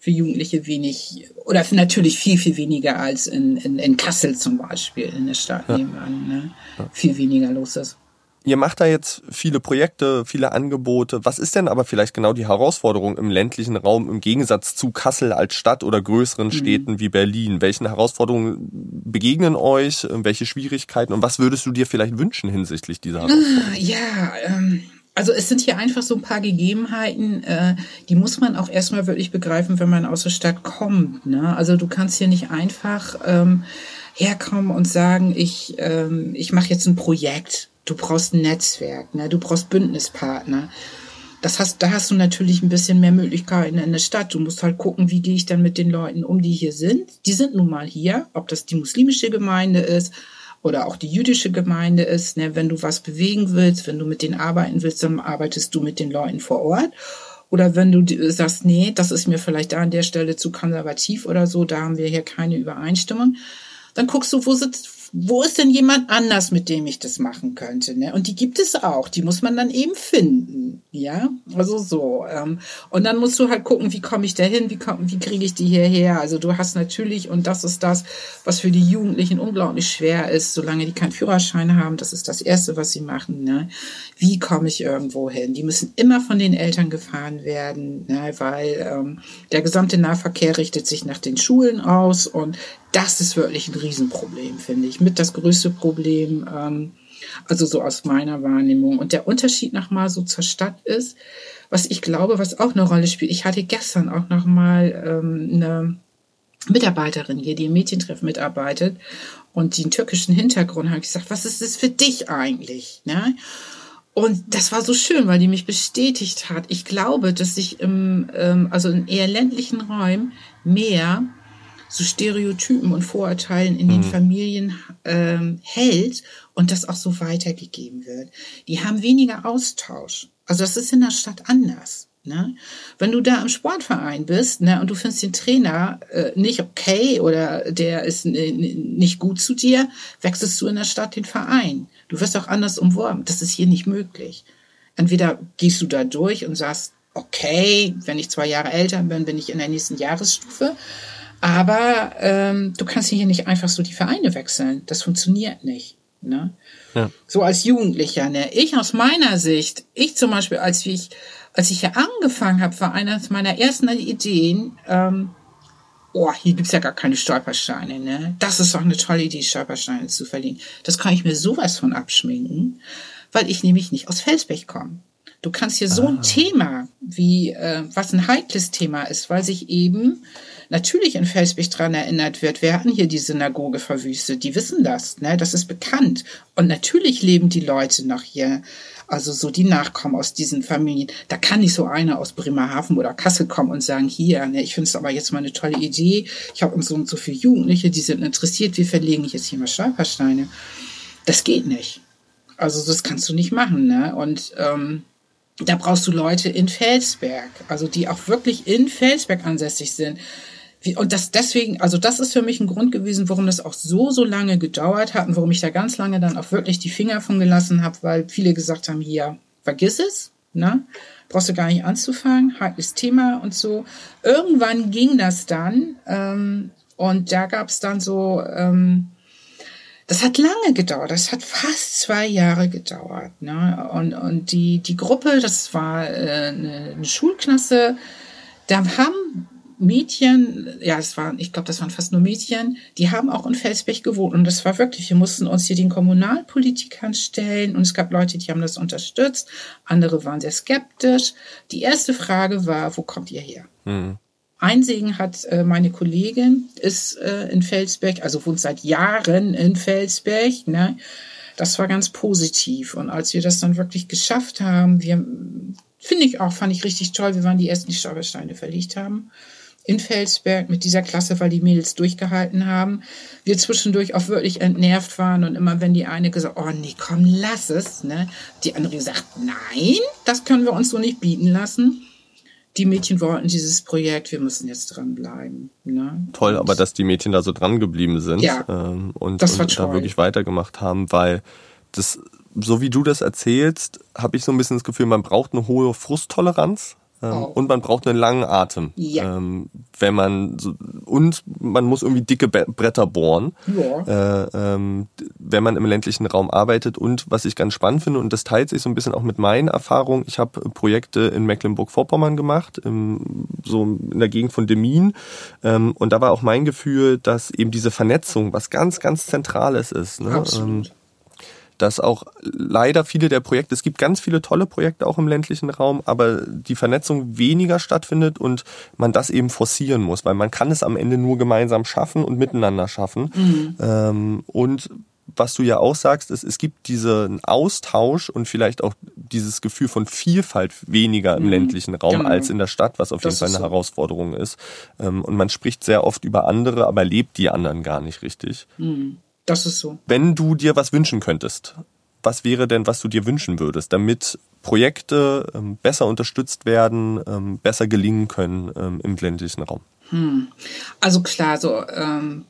für Jugendliche wenig oder natürlich viel, viel weniger als in, in, in Kassel zum Beispiel, in der Stadt ja. nebenan. Ne? Ja. Viel weniger los ist.
Ihr macht da jetzt viele Projekte, viele Angebote. Was ist denn aber vielleicht genau die Herausforderung im ländlichen Raum im Gegensatz zu Kassel als Stadt oder größeren mhm. Städten mhm. wie Berlin? Welchen Herausforderungen begegnen euch? Welche Schwierigkeiten? Und was würdest du dir vielleicht wünschen hinsichtlich dieser Herausforderungen?
Ja, ähm, also es sind hier einfach so ein paar Gegebenheiten, äh, die muss man auch erstmal wirklich begreifen, wenn man aus der Stadt kommt. Ne? Also du kannst hier nicht einfach ähm, herkommen und sagen, ich, ähm, ich mache jetzt ein Projekt. Du brauchst ein Netzwerk, ne? du brauchst Bündnispartner. Das hast, da hast du natürlich ein bisschen mehr Möglichkeiten in der Stadt. Du musst halt gucken, wie gehe ich dann mit den Leuten um, die hier sind. Die sind nun mal hier, ob das die muslimische Gemeinde ist, oder auch die jüdische Gemeinde ist. Ne? Wenn du was bewegen willst, wenn du mit denen arbeiten willst, dann arbeitest du mit den Leuten vor Ort. Oder wenn du sagst, nee, das ist mir vielleicht da an der Stelle zu konservativ oder so, da haben wir hier keine Übereinstimmung, dann guckst du, wo sitzt, wo ist denn jemand anders, mit dem ich das machen könnte? Ne? Und die gibt es auch, die muss man dann eben finden. Ja, also so. Ähm, und dann musst du halt gucken, wie komme ich da hin, wie, wie kriege ich die hierher? Also du hast natürlich, und das ist das, was für die Jugendlichen unglaublich schwer ist, solange die keinen Führerschein haben, das ist das Erste, was sie machen. Ne? Wie komme ich irgendwo hin? Die müssen immer von den Eltern gefahren werden, ne? weil ähm, der gesamte Nahverkehr richtet sich nach den Schulen aus und das ist wirklich ein Riesenproblem, finde ich. Mit das größte Problem, ähm, also so aus meiner Wahrnehmung. Und der Unterschied nochmal so zur Stadt ist, was ich glaube, was auch eine Rolle spielt. Ich hatte gestern auch nochmal ähm, eine Mitarbeiterin hier, die im Mädchentreff mitarbeitet und die einen türkischen Hintergrund hat. Ich gesagt, was ist das für dich eigentlich? Ne? Und das war so schön, weil die mich bestätigt hat. Ich glaube, dass sich im, ähm, also in eher ländlichen Räumen mehr so Stereotypen und Vorurteilen in den mhm. Familien ähm, hält und das auch so weitergegeben wird. Die haben weniger Austausch. Also das ist in der Stadt anders. Ne? Wenn du da im Sportverein bist ne, und du findest den Trainer äh, nicht okay oder der ist nicht gut zu dir, wechselst du in der Stadt den Verein. Du wirst auch anders umworben. Das ist hier nicht möglich. Entweder gehst du da durch und sagst, okay, wenn ich zwei Jahre älter bin, bin ich in der nächsten Jahresstufe. Aber ähm, du kannst hier nicht einfach so die Vereine wechseln. Das funktioniert nicht. Ne? Ja. So als Jugendlicher. Ne? Ich aus meiner Sicht, ich zum Beispiel, als ich, als ich hier angefangen habe, war eines meiner ersten Ideen, ähm, oh, hier gibt's ja gar keine Stolpersteine. Ne? Das ist doch eine tolle Idee, Stolpersteine zu verlieren. Das kann ich mir sowas von abschminken, weil ich nämlich nicht aus Felsbech komme. Du kannst hier so ein ah. Thema, wie äh, was ein heikles Thema ist, weil sich eben natürlich in Felsbich dran erinnert wird, wir hatten hier die Synagoge verwüstet, die wissen das, ne? das ist bekannt. Und natürlich leben die Leute noch hier, also so die Nachkommen aus diesen Familien. Da kann nicht so einer aus Bremerhaven oder Kassel kommen und sagen, hier, ne, ich finde es aber jetzt mal eine tolle Idee, ich habe uns so und so viele Jugendliche, die sind interessiert, wir verlegen jetzt hier mal Stolpersteine. Das geht nicht. Also das kannst du nicht machen. Ne? Und ähm, da brauchst du Leute in Felsberg, also die auch wirklich in Felsberg ansässig sind. Und das deswegen, also das ist für mich ein Grund gewesen, warum das auch so, so lange gedauert hat und warum ich da ganz lange dann auch wirklich die Finger von gelassen habe, weil viele gesagt haben, hier, vergiss es, ne? Brauchst du gar nicht anzufangen, heikles Thema und so. Irgendwann ging das dann ähm, und da gab es dann so ähm, das hat lange gedauert, das hat fast zwei Jahre gedauert. Ne? Und, und die, die Gruppe, das war äh, eine, eine Schulklasse, da haben Mädchen, ja, es waren, ich glaube, das waren fast nur Mädchen, die haben auch in Felsbech gewohnt. Und das war wirklich, wir mussten uns hier den Kommunalpolitikern stellen und es gab Leute, die haben das unterstützt, andere waren sehr skeptisch. Die erste Frage war, wo kommt ihr her? Mhm. Einsegen hat äh, meine Kollegin, ist äh, in Felsberg, also wohnt seit Jahren in Felsberg. Ne? Das war ganz positiv. Und als wir das dann wirklich geschafft haben, wir, finde ich auch, fand ich richtig toll, wir waren die ersten, die Stolpersteine verlegt haben in Felsberg mit dieser Klasse, weil die Mädels durchgehalten haben. Wir zwischendurch auch wirklich entnervt waren und immer wenn die eine gesagt, oh nee, komm, lass es, ne? Die andere gesagt, nein, das können wir uns so nicht bieten lassen die Mädchen wollten dieses Projekt, wir müssen jetzt dranbleiben. Ne?
Toll, und aber dass die Mädchen da so dran geblieben sind ja, ähm, und, und da wirklich weitergemacht haben, weil das, so wie du das erzählst, habe ich so ein bisschen das Gefühl, man braucht eine hohe Frusttoleranz ähm, oh. Und man braucht einen langen Atem. Ja. Ähm, wenn man so, und man muss irgendwie dicke Bretter bohren, ja. äh, ähm, wenn man im ländlichen Raum arbeitet. Und was ich ganz spannend finde, und das teilt sich so ein bisschen auch mit meinen Erfahrungen, ich habe Projekte in Mecklenburg-Vorpommern gemacht, so in der Gegend von Demmin. Ähm, und da war auch mein Gefühl, dass eben diese Vernetzung was ganz, ganz Zentrales ist. Ne? Absolut dass auch leider viele der Projekte, es gibt ganz viele tolle Projekte auch im ländlichen Raum, aber die Vernetzung weniger stattfindet und man das eben forcieren muss, weil man kann es am Ende nur gemeinsam schaffen und miteinander schaffen. Mhm. Ähm, und was du ja auch sagst, ist, es gibt diesen Austausch und vielleicht auch dieses Gefühl von Vielfalt weniger im mhm. ländlichen Raum genau. als in der Stadt, was auf das jeden Fall eine so. Herausforderung ist. Ähm, und man spricht sehr oft über andere, aber lebt die anderen gar nicht richtig.
Mhm. Das ist so.
Wenn du dir was wünschen könntest, was wäre denn, was du dir wünschen würdest, damit Projekte ähm, besser unterstützt werden, ähm, besser gelingen können ähm, im ländlichen Raum?
Hm. Also klar, so ähm,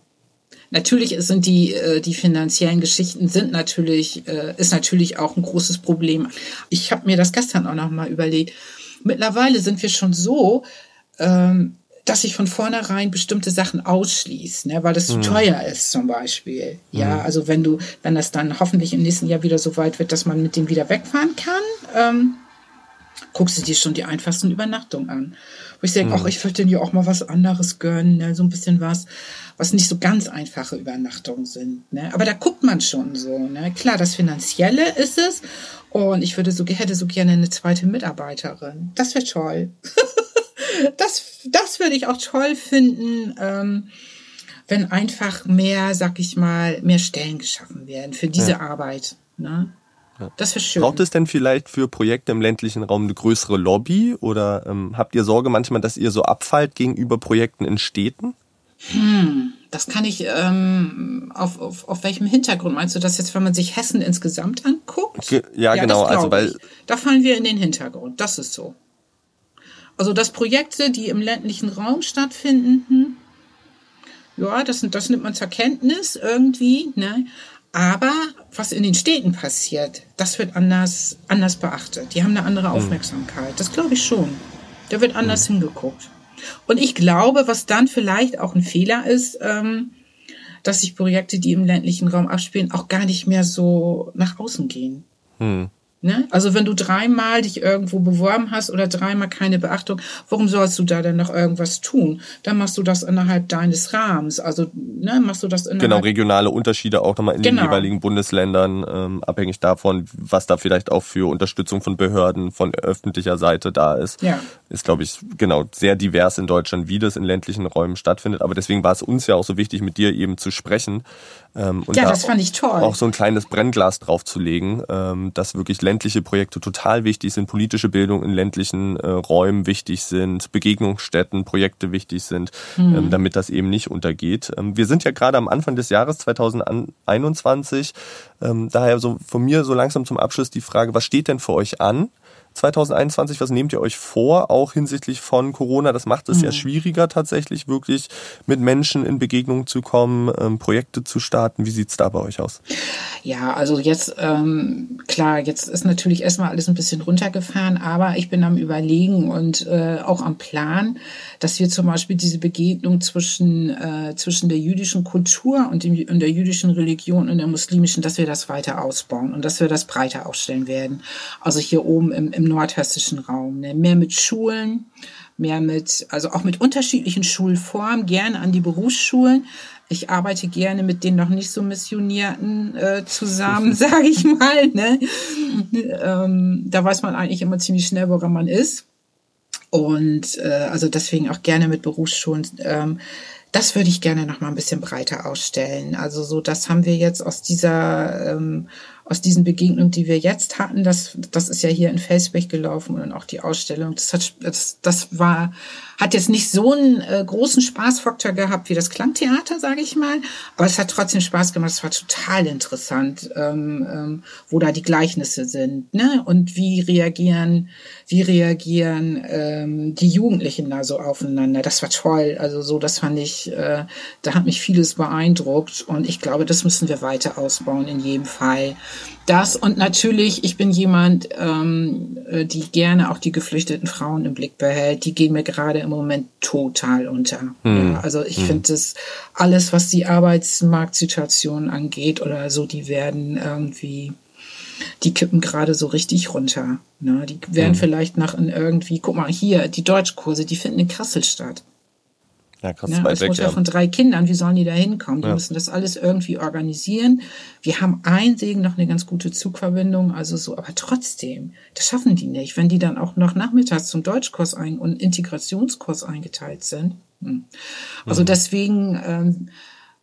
natürlich sind die, äh, die finanziellen Geschichten sind natürlich, äh, ist natürlich auch ein großes Problem. Ich habe mir das gestern auch nochmal überlegt. Mittlerweile sind wir schon so, ähm, dass ich von vornherein bestimmte Sachen ausschließe, ne, weil das zu mhm. teuer ist zum Beispiel. Ja, mhm. also wenn du, wenn das dann hoffentlich im nächsten Jahr wieder so weit wird, dass man mit dem wieder wegfahren kann, ähm, guckst du dir schon die einfachsten Übernachtungen an. Wo ich denke, ach, mhm. ich würde dir ja auch mal was anderes gönnen, ne, so ein bisschen was, was nicht so ganz einfache Übernachtungen sind. Ne? Aber da guckt man schon so. Ne? Klar, das Finanzielle ist es. Und ich würde so, hätte so gerne eine zweite Mitarbeiterin. Das wäre toll. das, das würde ich auch toll finden, ähm, wenn einfach mehr, sag ich mal, mehr Stellen geschaffen werden für diese ja. Arbeit. Ne? Das wäre schön.
Braucht es denn vielleicht für Projekte im ländlichen Raum eine größere Lobby oder ähm, habt ihr Sorge manchmal, dass ihr so abfallt gegenüber Projekten in Städten?
Hm, das kann ich, ähm, auf, auf, auf welchem Hintergrund meinst du das jetzt, wenn man sich Hessen insgesamt anguckt?
Ge ja, ja, genau. Also, weil
da fallen wir in den Hintergrund. Das ist so. Also dass Projekte, die im ländlichen Raum stattfinden, hm, ja, das, das nimmt man zur Kenntnis irgendwie, ne? Aber was in den Städten passiert, das wird anders, anders beachtet. Die haben eine andere hm. Aufmerksamkeit. Das glaube ich schon. Da wird anders mhm. hingeguckt. Und ich glaube, was dann vielleicht auch ein Fehler ist, ähm, dass sich Projekte, die im ländlichen Raum abspielen, auch gar nicht mehr so nach außen gehen. Mhm. Ne? Also wenn du dreimal dich irgendwo beworben hast oder dreimal keine Beachtung, warum sollst du da denn noch irgendwas tun? Dann machst du das innerhalb deines Rahmens. Also ne, machst du das innerhalb
Genau, regionale Unterschiede auch nochmal in genau. den jeweiligen Bundesländern, ähm, abhängig davon, was da vielleicht auch für Unterstützung von Behörden, von öffentlicher Seite da ist. Ja. Ist, glaube ich, genau sehr divers in Deutschland, wie das in ländlichen Räumen stattfindet. Aber deswegen war es uns ja auch so wichtig, mit dir eben zu sprechen.
Ähm, und ja, da das fand ich toll.
Auch so ein kleines Brennglas draufzulegen, ähm, dass wirklich ländliche Projekte total wichtig sind, politische Bildung in ländlichen äh, Räumen wichtig sind, Begegnungsstätten, Projekte wichtig sind, mhm. ähm, damit das eben nicht untergeht. Ähm, wir sind ja gerade am Anfang des Jahres 2021. Ähm, daher so von mir so langsam zum Abschluss die Frage, was steht denn für euch an? 2021? Was nehmt ihr euch vor, auch hinsichtlich von Corona? Das macht es mhm. ja schwieriger tatsächlich, wirklich mit Menschen in Begegnung zu kommen, ähm, Projekte zu starten. Wie sieht's da bei euch aus?
Ja, also jetzt, ähm, klar, jetzt ist natürlich erstmal alles ein bisschen runtergefahren, aber ich bin am Überlegen und äh, auch am Plan, dass wir zum Beispiel diese Begegnung zwischen, äh, zwischen der jüdischen Kultur und, dem, und der jüdischen Religion und der muslimischen, dass wir das weiter ausbauen und dass wir das breiter aufstellen werden. Also hier oben im, im nordhessischen Raum. Ne? Mehr mit Schulen, mehr mit, also auch mit unterschiedlichen Schulformen, gerne an die Berufsschulen. Ich arbeite gerne mit den noch nicht so Missionierten äh, zusammen, sage ich mal. Ne? Ähm, da weiß man eigentlich immer ziemlich schnell, woran man ist. Und äh, also deswegen auch gerne mit Berufsschulen. Ähm, das würde ich gerne noch mal ein bisschen breiter ausstellen. Also so, das haben wir jetzt aus dieser ähm, aus diesen Begegnungen, die wir jetzt hatten, das, das ist ja hier in Facebook gelaufen und auch die Ausstellung, das, hat, das, das war, hat jetzt nicht so einen äh, großen Spaßfaktor gehabt wie das Klangtheater, sage ich mal, aber es hat trotzdem Spaß gemacht, es war total interessant, ähm, ähm, wo da die Gleichnisse sind, ne? Und wie reagieren, wie reagieren ähm, die Jugendlichen da so aufeinander. Das war toll. Also so, das fand ich, äh, da hat mich vieles beeindruckt und ich glaube, das müssen wir weiter ausbauen in jedem Fall. Das und natürlich, ich bin jemand, ähm, äh, die gerne auch die geflüchteten Frauen im Blick behält. Die gehen mir gerade im Moment total unter. Hm. Ja, also ich hm. finde das alles, was die Arbeitsmarktsituation angeht oder so, die werden irgendwie die kippen gerade so richtig runter. Ne? Die werden hm. vielleicht nach in irgendwie, guck mal, hier, die Deutschkurse, die finden in Kassel statt. Ja, krass, ja, als Mutter ja. von drei Kindern, wie sollen die da hinkommen? Die ja. müssen das alles irgendwie organisieren. Wir haben ein Segen noch eine ganz gute Zugverbindung, also so, aber trotzdem, das schaffen die nicht, wenn die dann auch noch nachmittags zum Deutschkurs ein und Integrationskurs eingeteilt sind. Hm. Also mhm. deswegen ähm,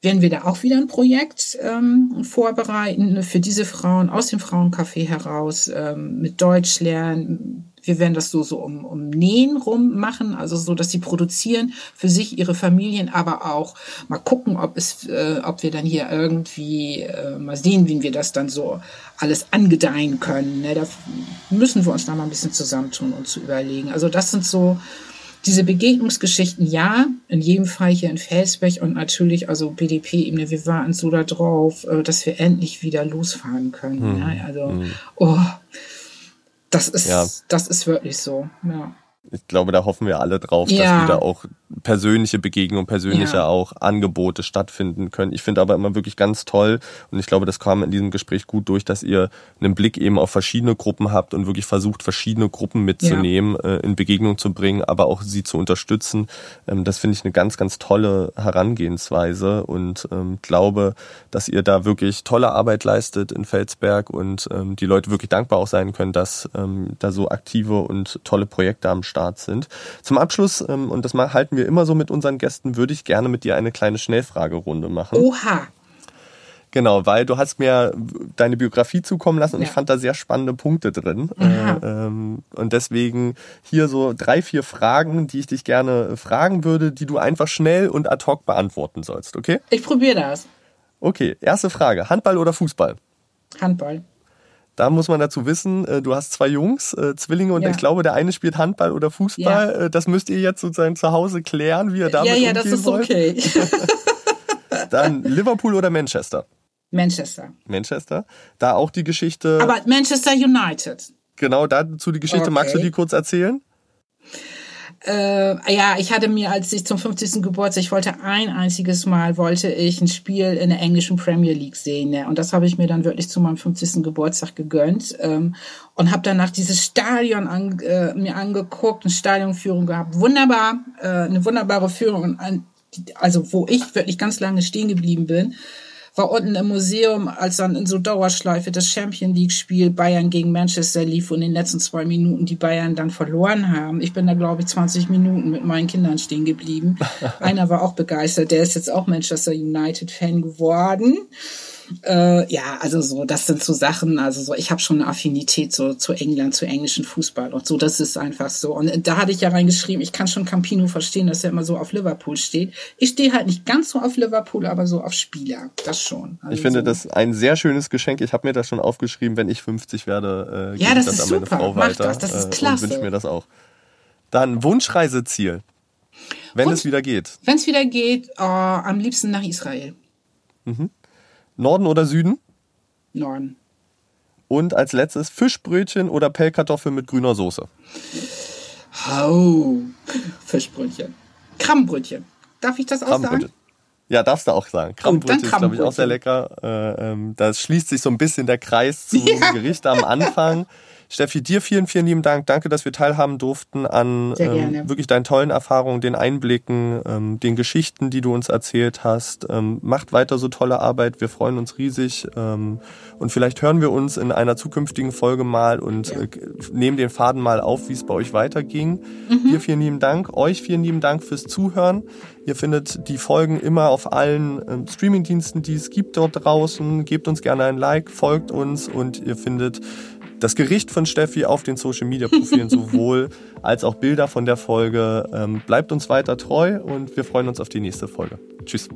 werden wir da auch wieder ein Projekt ähm, vorbereiten für diese Frauen aus dem Frauencafé heraus ähm, mit Deutsch lernen, wir werden das so, so um, um Nähen rum machen, also so, dass sie produzieren für sich, ihre Familien, aber auch mal gucken, ob es, äh, ob wir dann hier irgendwie äh, mal sehen, wie wir das dann so alles angedeihen können. Ne? Da müssen wir uns da mal ein bisschen zusammentun und zu überlegen. Also das sind so diese Begegnungsgeschichten, ja, in jedem Fall hier in Felsberg und natürlich, also BDP-Ebene, wir warten so da drauf, äh, dass wir endlich wieder losfahren können. Hm. Ja, also, hm. oh, das ist, ja. das ist wirklich so, ja
ich glaube, da hoffen wir alle drauf, dass wieder auch persönliche Begegnungen, persönliche ja. auch Angebote stattfinden können. Ich finde aber immer wirklich ganz toll und ich glaube, das kam in diesem Gespräch gut durch, dass ihr einen Blick eben auf verschiedene Gruppen habt und wirklich versucht, verschiedene Gruppen mitzunehmen, ja. äh, in Begegnung zu bringen, aber auch sie zu unterstützen. Ähm, das finde ich eine ganz, ganz tolle Herangehensweise und ähm, glaube, dass ihr da wirklich tolle Arbeit leistet in Felsberg und ähm, die Leute wirklich dankbar auch sein können, dass da so aktive und tolle Projekte am Start sind. Zum Abschluss, und das halten wir immer so mit unseren Gästen, würde ich gerne mit dir eine kleine Schnellfragerunde machen.
Oha!
Genau, weil du hast mir deine Biografie zukommen lassen und ja. ich fand da sehr spannende Punkte drin. Äh, ähm, und deswegen hier so drei, vier Fragen, die ich dich gerne fragen würde, die du einfach schnell und ad hoc beantworten sollst, okay?
Ich probiere das.
Okay, erste Frage. Handball oder Fußball?
Handball.
Da muss man dazu wissen, äh, du hast zwei Jungs, äh, Zwillinge, und ja. ich glaube, der eine spielt Handball oder Fußball. Ja. Äh, das müsst ihr jetzt sozusagen zu Hause klären, wie ihr damit Ja, ja, das ist wollt. okay. Dann Liverpool oder Manchester?
Manchester.
Manchester. Da auch die Geschichte.
Aber Manchester United.
Genau, dazu die Geschichte. Okay. Magst du die kurz erzählen?
Äh, ja, ich hatte mir, als ich zum 50. Geburtstag, ich wollte ein einziges Mal, wollte ich ein Spiel in der englischen Premier League sehen. Ne? Und das habe ich mir dann wirklich zu meinem 50. Geburtstag gegönnt. Ähm, und habe danach dieses Stadion an, äh, mir angeguckt, eine Stadionführung gehabt. Wunderbar, äh, eine wunderbare Führung. Also wo ich wirklich ganz lange stehen geblieben bin war unten im Museum, als dann in so Dauerschleife das Champion League Spiel Bayern gegen Manchester lief und in den letzten zwei Minuten die Bayern dann verloren haben. Ich bin da, glaube ich, 20 Minuten mit meinen Kindern stehen geblieben. Einer war auch begeistert, der ist jetzt auch Manchester United Fan geworden. Äh, ja, also so, das sind so Sachen, also so, ich habe schon eine Affinität so zu England, zu englischen Fußball und so, das ist einfach so. Und da hatte ich ja reingeschrieben, ich kann schon Campino verstehen, dass er immer so auf Liverpool steht. Ich stehe halt nicht ganz so auf Liverpool, aber so auf Spieler, das schon.
Also ich finde so. das ein sehr schönes Geschenk. Ich habe mir das schon aufgeschrieben, wenn ich 50 werde,
äh, ja, das, das ist an meine super. Frau Mach weiter. Das, das ist klasse.
Äh, und wünsche mir das auch. Dann Wunschreiseziel. Wenn Wunsch, es wieder geht.
Wenn es wieder geht, oh, am liebsten nach Israel.
Mhm. Norden oder Süden?
Norden.
Und als letztes Fischbrötchen oder Pellkartoffel mit grüner Soße?
Oh, Fischbrötchen. Krabbenbrötchen. Darf ich das auch sagen?
Ja, darfst du auch sagen. Krabbenbrötchen ist, glaube ich, auch sehr lecker. Äh, ähm, da schließt sich so ein bisschen der Kreis zum ja. Gericht am Anfang. Steffi, dir vielen, vielen lieben Dank. Danke, dass wir teilhaben durften an ähm, wirklich deinen tollen Erfahrungen, den Einblicken, ähm, den Geschichten, die du uns erzählt hast. Ähm, macht weiter so tolle Arbeit. Wir freuen uns riesig. Ähm, und vielleicht hören wir uns in einer zukünftigen Folge mal und ja. äh, nehmen den Faden mal auf, wie es bei euch weiterging. Mhm. Dir vielen lieben Dank. Euch vielen lieben Dank fürs Zuhören. Ihr findet die Folgen immer auf allen ähm, Streamingdiensten, die es gibt dort draußen. Gebt uns gerne ein Like, folgt uns und ihr findet das Gericht von Steffi auf den Social Media Profilen sowohl als auch Bilder von der Folge. Ähm, bleibt uns weiter treu und wir freuen uns auf die nächste Folge. Tschüss.